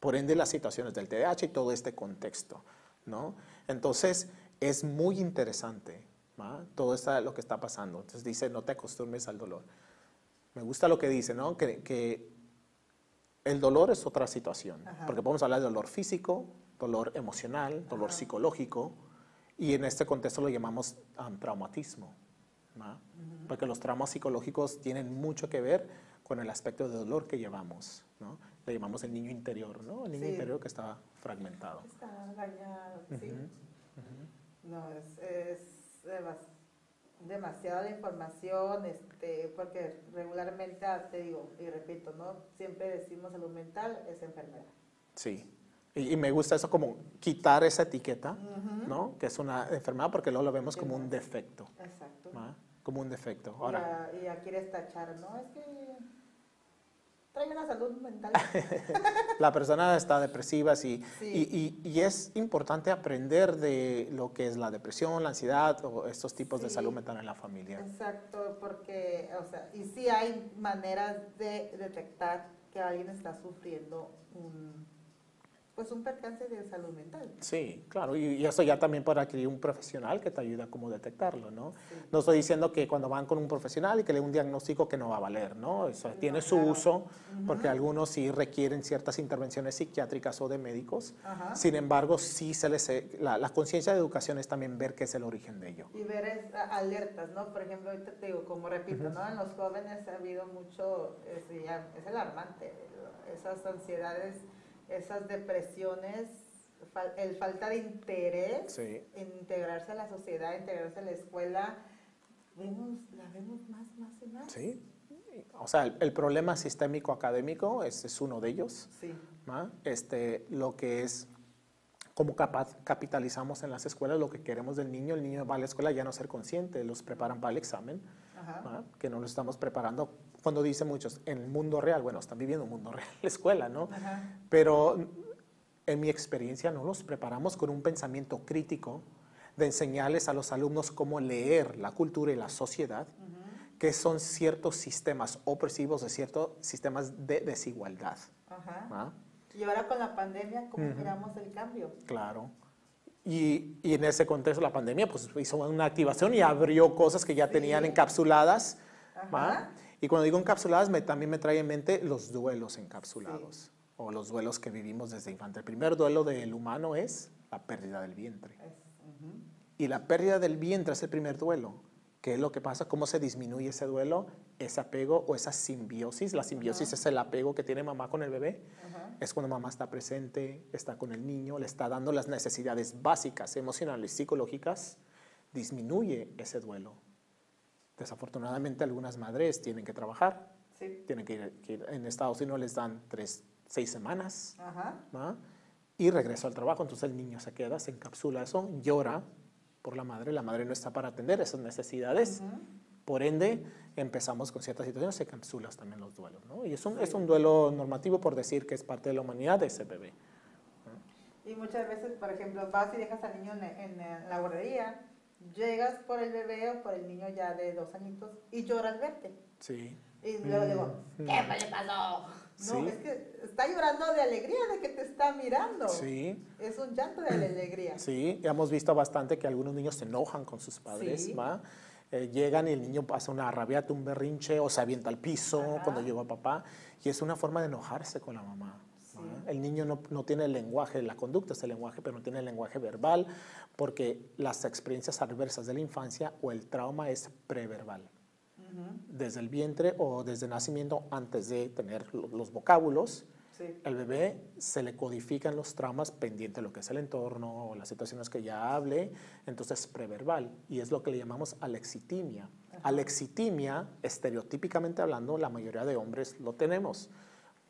Por ende, las situaciones del TDAH y todo este contexto, ¿no? Entonces, es muy interesante, ¿va? Todo esta, lo que está pasando. Entonces, dice, no te acostumbres al dolor. Me gusta lo que dice, ¿no? Que, que el dolor es otra situación, Ajá. porque podemos hablar de dolor físico, dolor emocional, dolor psicológico, y en este contexto lo llamamos um, traumatismo, porque los traumas psicológicos tienen mucho que ver con el aspecto de dolor que llevamos, ¿no? Le llamamos el niño interior, ¿no? El niño Sí. interior que está fragmentado. Está dañado, sí. No, es, es demas- demasiada información, este, porque regularmente, ah, te digo y repito, ¿no? Siempre decimos salud mental es enfermedad. Sí. Y, y me gusta eso como quitar esa etiqueta, ¿no? Que es una enfermedad porque luego lo vemos como un defecto, Exacto. Como un defecto. Y Ahora, y ya quieres tachar, ¿no? Es que trae una salud mental. la persona está depresiva, sí. Sí. Y, y- y es importante aprender de lo que es la depresión, la ansiedad o estos tipos de salud mental en la familia. Exacto, porque, o sea, y sí hay maneras de detectar que alguien está sufriendo un, pues un percance de salud mental. Sí, claro, y, y eso ya también para adquirir un profesional que te ayuda a cómo detectarlo, ¿no? Sí. No estoy diciendo que cuando van con un profesional y que le un diagnóstico que no va a valer, ¿no? Eso tiene su claro. uso, porque algunos sí requieren ciertas intervenciones psiquiátricas o de médicos. Ajá. Sin embargo, sí se les... La, la conciencia de educación es también ver qué es el origen de ello. Y ver es- alertas, ¿no? Por ejemplo, ahorita te digo, como repito, ¿no? En los jóvenes ha habido mucho, es, ya- es alarmante, esas ansiedades, esas depresiones, el falta de interés Sí. en integrarse a la sociedad, integrarse a la escuela, vemos, la vemos más, más y más. Sí. O sea, el, el problema sistémico académico es, es uno de ellos. Sí. Este, lo que es cómo capitalizamos en las escuelas lo que queremos del niño. El niño va a la escuela ya no ser consciente, los preparan para el examen, que no lo estamos preparando. Cuando dicen muchos, en el mundo real, bueno, están viviendo un mundo real, la escuela, ¿no? Ajá. Pero en mi experiencia no los preparamos con un pensamiento crítico de enseñarles a los alumnos cómo leer la cultura y la sociedad, que son ciertos sistemas opresivos de ciertos sistemas de desigualdad. Ajá. ¿va? Y ahora con la pandemia, ¿cómo miramos el cambio? Claro. Y, y en ese contexto la pandemia pues hizo una activación y abrió cosas que ya tenían encapsuladas. Ajá. Y cuando digo encapsuladas me, también me trae en mente los duelos encapsulados o los duelos que vivimos desde infante. El primer duelo del humano es la pérdida del vientre. Es- ujú. Y la pérdida del vientre es el primer duelo. ¿Qué es lo que pasa? ¿Cómo se disminuye ese duelo? Ese apego o esa simbiosis. La simbiosis es el apego que tiene mamá con el bebé. Ajá. Es cuando mamá está presente, está con el niño, le está dando las necesidades básicas, emocionales, psicológicas. Disminuye ese duelo. Desafortunadamente algunas madres tienen que trabajar, Sí. tienen que ir, que ir- en Estados Unidos les dan tres, seis semanas Ajá. ¿va? y regreso al trabajo. Entonces el niño se queda, se encapsula eso, llora por la madre, la madre no está para atender esas necesidades. Por ende, empezamos con ciertas situaciones, se encapsulas también los duelos. ¿no? Y es un, es un duelo normativo por decir que es parte de la humanidad de ese bebé. Y muchas veces, por ejemplo, vas y dejas al niño en, en- en la guardería, llegas por el bebé o por el niño ya de dos añitos y llora al verte. Sí. Y luego digo, Mm. ¿qué le pasó? No, Sí. es que está llorando de alegría de que te está mirando. Sí, Es un llanto de alegría. sí, hemos visto bastante que algunos niños se enojan con sus padres, Sí. ¿va? Eh, llegan y el niño pasa una rabiata, un berrinche o se avienta al piso Ajá. cuando llegó a papá y es una forma de enojarse con la mamá. El niño no, no tiene el lenguaje, la conducta es el lenguaje, pero no tiene el lenguaje verbal porque las experiencias adversas de la infancia o el trauma es preverbal. desde el vientre o desde el nacimiento antes de tener lo- los vocábulos. Sí. El bebé se le codifican los traumas pendiente de lo que es el entorno o las situaciones que ya hable, entonces es preverbal y es lo que le llamamos alexitimia. Alexitimia, estereotípicamente hablando, la mayoría de hombres lo tenemos,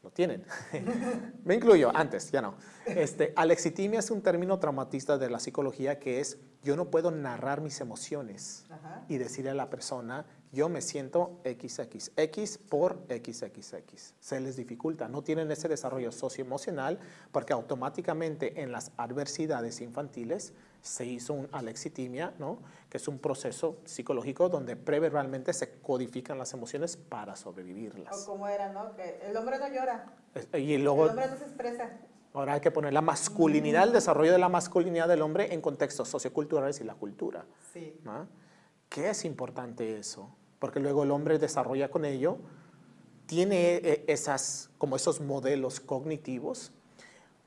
lo tienen. Me incluyo, antes, ya no. Este, alexitimia es un término traumatista de la psicología que es yo no puedo narrar mis emociones Ajá. y decirle a la persona, yo me siento XXX por XXX. Se les dificulta, no tienen ese desarrollo socioemocional porque automáticamente en las adversidades infantiles se hizo un alexitimia, ¿no? que es un proceso psicológico donde preverbalmente se codifican las emociones para O sobrevivirlas. como era, ¿no? Que el hombre no llora, Y el luego hombre no se expresa. ahora hay que poner la masculinidad, el desarrollo de la masculinidad del hombre en contextos socioculturales y la cultura. Sí. ¿no? ¿Qué es importante eso? Porque luego el hombre desarrolla con ello, tiene eh, esas, como esos modelos cognitivos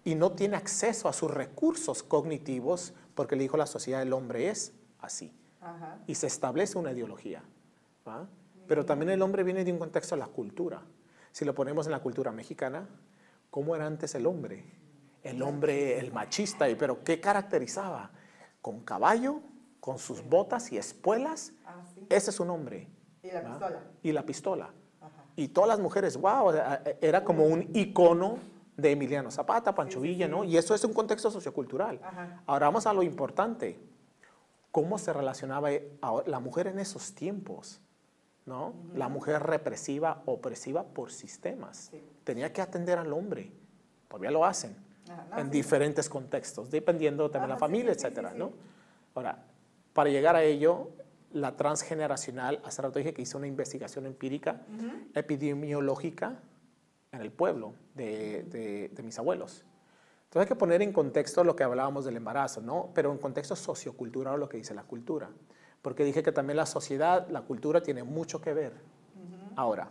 y no tiene acceso a sus recursos cognitivos porque le dijo la sociedad el hombre es así Ajá. y se establece una ideología. ¿va? Pero también el hombre viene de un contexto de la cultura. Si lo ponemos en la cultura mexicana, ¿cómo era antes el hombre? El hombre, el machista, y- pero ¿qué caracterizaba? Con caballo, con sus botas y espuelas. Ah, sí. Ese es un hombre. Y la ¿va? pistola. Y la pistola. Ajá. Y todas las mujeres, wow, era como un icono de Emiliano Zapata, Pancho Sí, Villa. ¿no? Y eso es un contexto sociocultural. Ajá. Ahora vamos a lo importante. ¿Cómo se relacionaba la mujer en esos tiempos? ¿no? La mujer represiva, opresiva por sistemas. Sí. Tenía que atender al hombre. Todavía lo hacen. Ajá, no, en sí. diferentes contextos, dependiendo también de la sí, familia, etcétera. ¿no? Ahora, para llegar a ello, la transgeneracional, hace rato dije que hice una investigación empírica, epidemiológica en el pueblo de, de- de mis abuelos. Entonces hay que poner en contexto lo que hablábamos del embarazo, ¿no? Pero en contexto sociocultural lo que dice la cultura. Porque dije que también la sociedad, la cultura tiene mucho que ver. Ahora,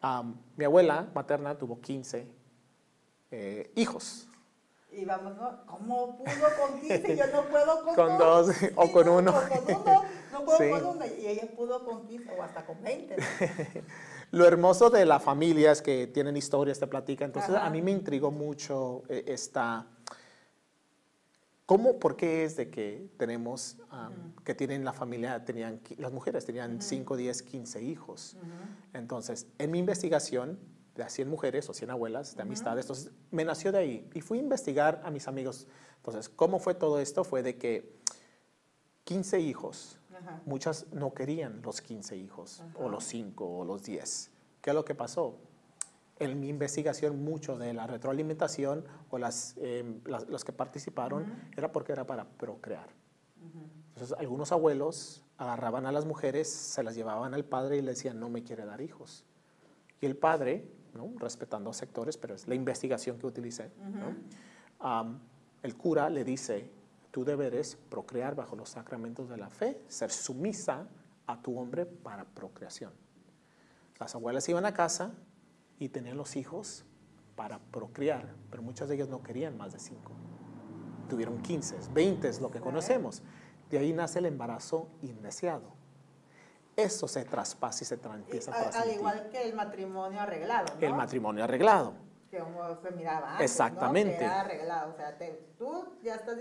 am, mi abuela materna tuvo 15 eh, hijos. Y vamos, ¿no? ¿Cómo pudo con 15? Yo no puedo con, Con dos, o Sí, con no, uno. o con uno. No puedo Sí. con uno. Y ella pudo con 15 o hasta con 20. ¿no? Lo hermoso de la familia es que tienen historias, te platican. Entonces, Ajá. a mí me intrigó mucho eh, esta... ¿Cómo, por qué es de que tenemos, que tienen la familia, tenían, las mujeres tenían 5, 10, 15 hijos? Entonces, en mi investigación de a 100 mujeres o 100 abuelas de amistades, entonces me nació de ahí y fui a investigar a mis amigos. Entonces, ¿cómo fue todo esto? Fue de que 15 hijos, Ajá. muchas no querían los 15 hijos, o los 5, o los 10. ¿Qué es lo que pasó? En mi investigación, mucho de la retroalimentación o las, eh, las- los que participaron era porque era para procrear. Entonces, algunos abuelos agarraban a las mujeres, se las llevaban al padre y le decían, no me quiere dar hijos. Y el padre, ¿no? respetando sectores, pero es la investigación que utilicé, el cura le dice, tu deber es procrear bajo los sacramentos de la fe, ser sumisa a tu hombre para procreación. Las abuelas iban a casa y tenían los hijos para procrear, pero muchas de ellas no querían más de cinco. Tuvieron 15, 20 es lo que conocemos. De ahí nace el embarazo indeseado. Eso se traspasa y se empieza a al, igual que el matrimonio arreglado. ¿no? El matrimonio arreglado. Que como se miraba antes, Exactamente. ¿no? Que era arreglado. O sea, te- tú ya estás.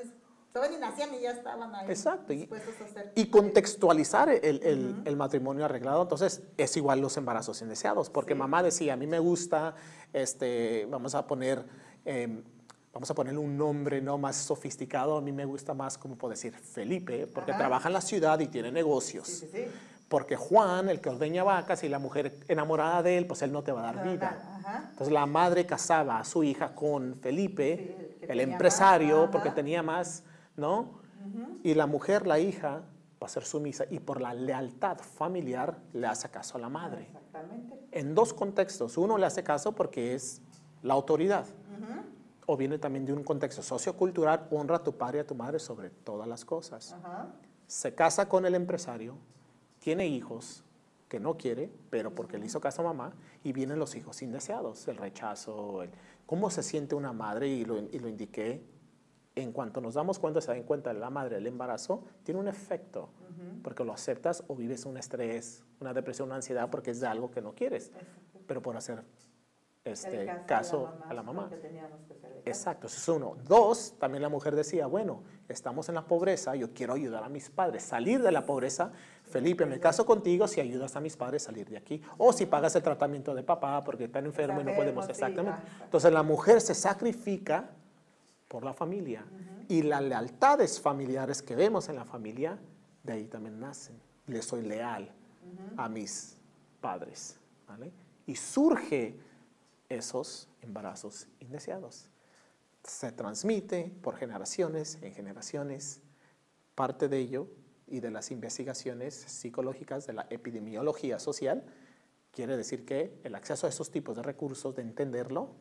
Todavía ni nacían y ya estaban ahí. Exacto, y- dispuestos a hacer. Y contextualizar el, el- el matrimonio arreglado, entonces es igual los embarazos indeseados, porque Sí. mamá decía, a mí me gusta, este, vamos a poner, em, vamos a ponerle un nombre no más sofisticado, a mí me gusta más, como puedo decir, Felipe, porque Ajá. trabaja en la ciudad y tiene negocios. Sí, sí, sí. Porque Juan, el que ordeña vacas y la mujer enamorada de él, pues él no te va a dar Ajá, vida. ajá. Entonces la madre casaba a su hija con Felipe, el empresario, porque tenía más, ¿no? Y la mujer, la hija, va a ser sumisa y por la lealtad familiar le hace caso a la madre. Exactamente. En dos contextos. Uno le hace caso porque es la autoridad. O viene también de un contexto sociocultural, honra a tu padre y a tu madre sobre todas las cosas se casa con el empresario, tiene hijos que no quiere, pero porque le hizo caso a mamá, y vienen los hijos indeseados, el rechazo, el- cómo se siente una madre, y lo, y lo indiqué en cuanto nos damos cuenta, se dan cuenta de la madre del embarazo, tiene un efecto, porque lo aceptas o vives un estrés, una depresión, una ansiedad, porque es de algo que no quieres, pero por hacer este caso, a la mamá. que. Exacto, eso es uno. Dos, también la mujer decía, bueno, estamos en la pobreza, yo quiero ayudar a mis padres, salir de la pobreza. Felipe, me caso contigo si ayudas a mis padres a salir de aquí. O si pagas el tratamiento de papá porque está enfermo y no podemos. Exactamente. Entonces la mujer se sacrifica por la familia. Y las lealtades familiares que vemos en la familia, de ahí también nacen. Le soy leal a mis padres. ¿vale? Y surge esos embarazos indeseados. Se transmite por generaciones en generaciones. Parte de ello y de las investigaciones psicológicas de la epidemiología social quiere decir que el acceso a esos tipos de recursos, de entenderlo,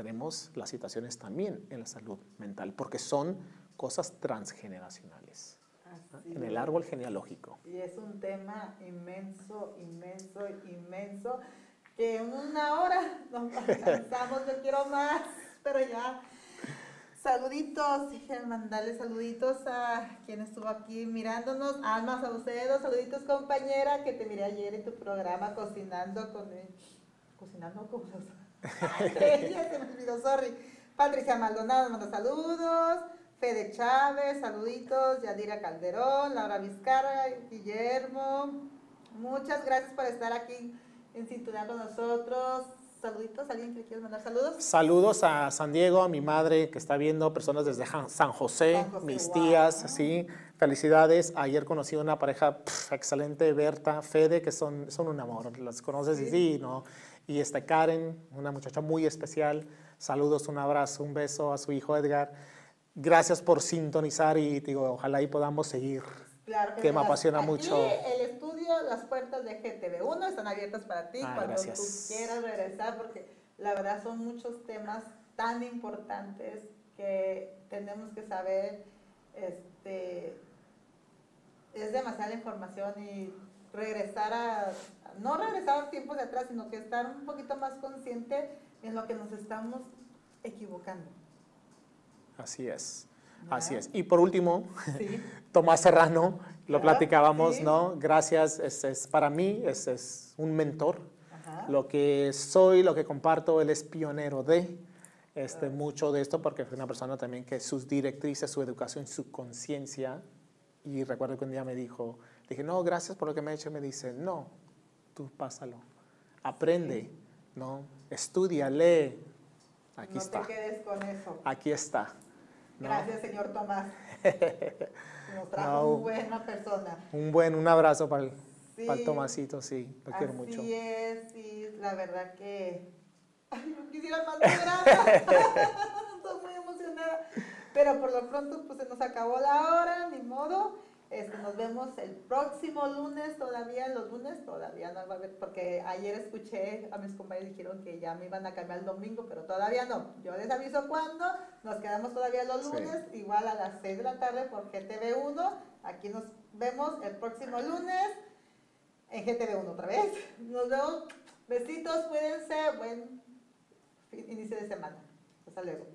tenemos las situaciones también en la salud mental, porque son cosas transgeneracionales. Así en el árbol genealógico. Y es un tema inmenso, inmenso, inmenso, que en una hora nos alcanzamos, yo quiero más, pero ya. Saluditos, dije mandarle saluditos a quien estuvo aquí mirándonos, Alma Saucedo, saluditos compañera, que te miré ayer en tu programa cocinando con el- cocinando con los ya se me olvidó, sorry. Patricia Maldonado manda saludos. Fede Chávez, saluditos. Yadira Calderón, Laura Vizcarra, Guillermo. Muchas gracias por estar aquí en sintonía con nosotros. Saluditos, ¿alguien que le quiere mandar saludos? Saludos a San Diego, a mi madre que está viendo, personas desde San José, San José, mis wow. tías, sí, felicidades. Ayer conocí una pareja excelente, Berta, Fede, que son, son un amor, las conoces y sí, ¿no? Y esta Karen, una muchacha muy especial. Saludos, un abrazo, un beso a su hijo Edgar. Gracias por sintonizar y digo, ojalá y podamos seguir. Claro Que sí. me Las- apasiona mucho. El estudio, las puertas de GTV1 están abiertas para ti Ah, cuando gracias. tú quieras regresar, porque la verdad son muchos temas tan importantes que tenemos que saber. Este, es demasiada información y regresar a, no regresar a tiempos de atrás, sino que estar un poquito más consciente en lo que nos estamos equivocando. Así es, así es. Y por último, Sí. Tomás Serrano, lo Claro, platicábamos, sí. ¿no? Gracias, es, es- para mí es, es un mentor. Ajá. Lo que soy, lo que comparto, él es pionero de este, mucho de esto porque fue una persona también que sus directrices, su educación, su conciencia, y recuerdo que un día me dijo, dije, no, gracias por lo que me ha hecho, me dice, no, tú pásalo, aprende, ¿no? Estudia, lee, aquí no está, te quedes con eso. aquí está. ¿no? Gracias, señor Tomás. Nos trajo No. muy buena persona. Un buen, un abrazo para el, Sí. para el Tomasito, sí, lo quiero Así mucho. es, sí, la verdad que. Ay, yo quisiera más. Estoy muy emocionada. Pero por lo pronto, pues se nos acabó la hora, ni modo. Este, nos vemos el próximo lunes, todavía los lunes, todavía no va a haber, porque ayer escuché a mis compañeros dijeron que ya me iban a cambiar el domingo, pero todavía no. Yo les aviso cuándo, nos quedamos todavía los Sí. lunes, igual a las 6 de la tarde por GTV1. Aquí nos vemos el próximo lunes en GTV1 otra vez. Nos vemos. Besitos, cuídense. Buen fin- inicio de semana. Hasta luego.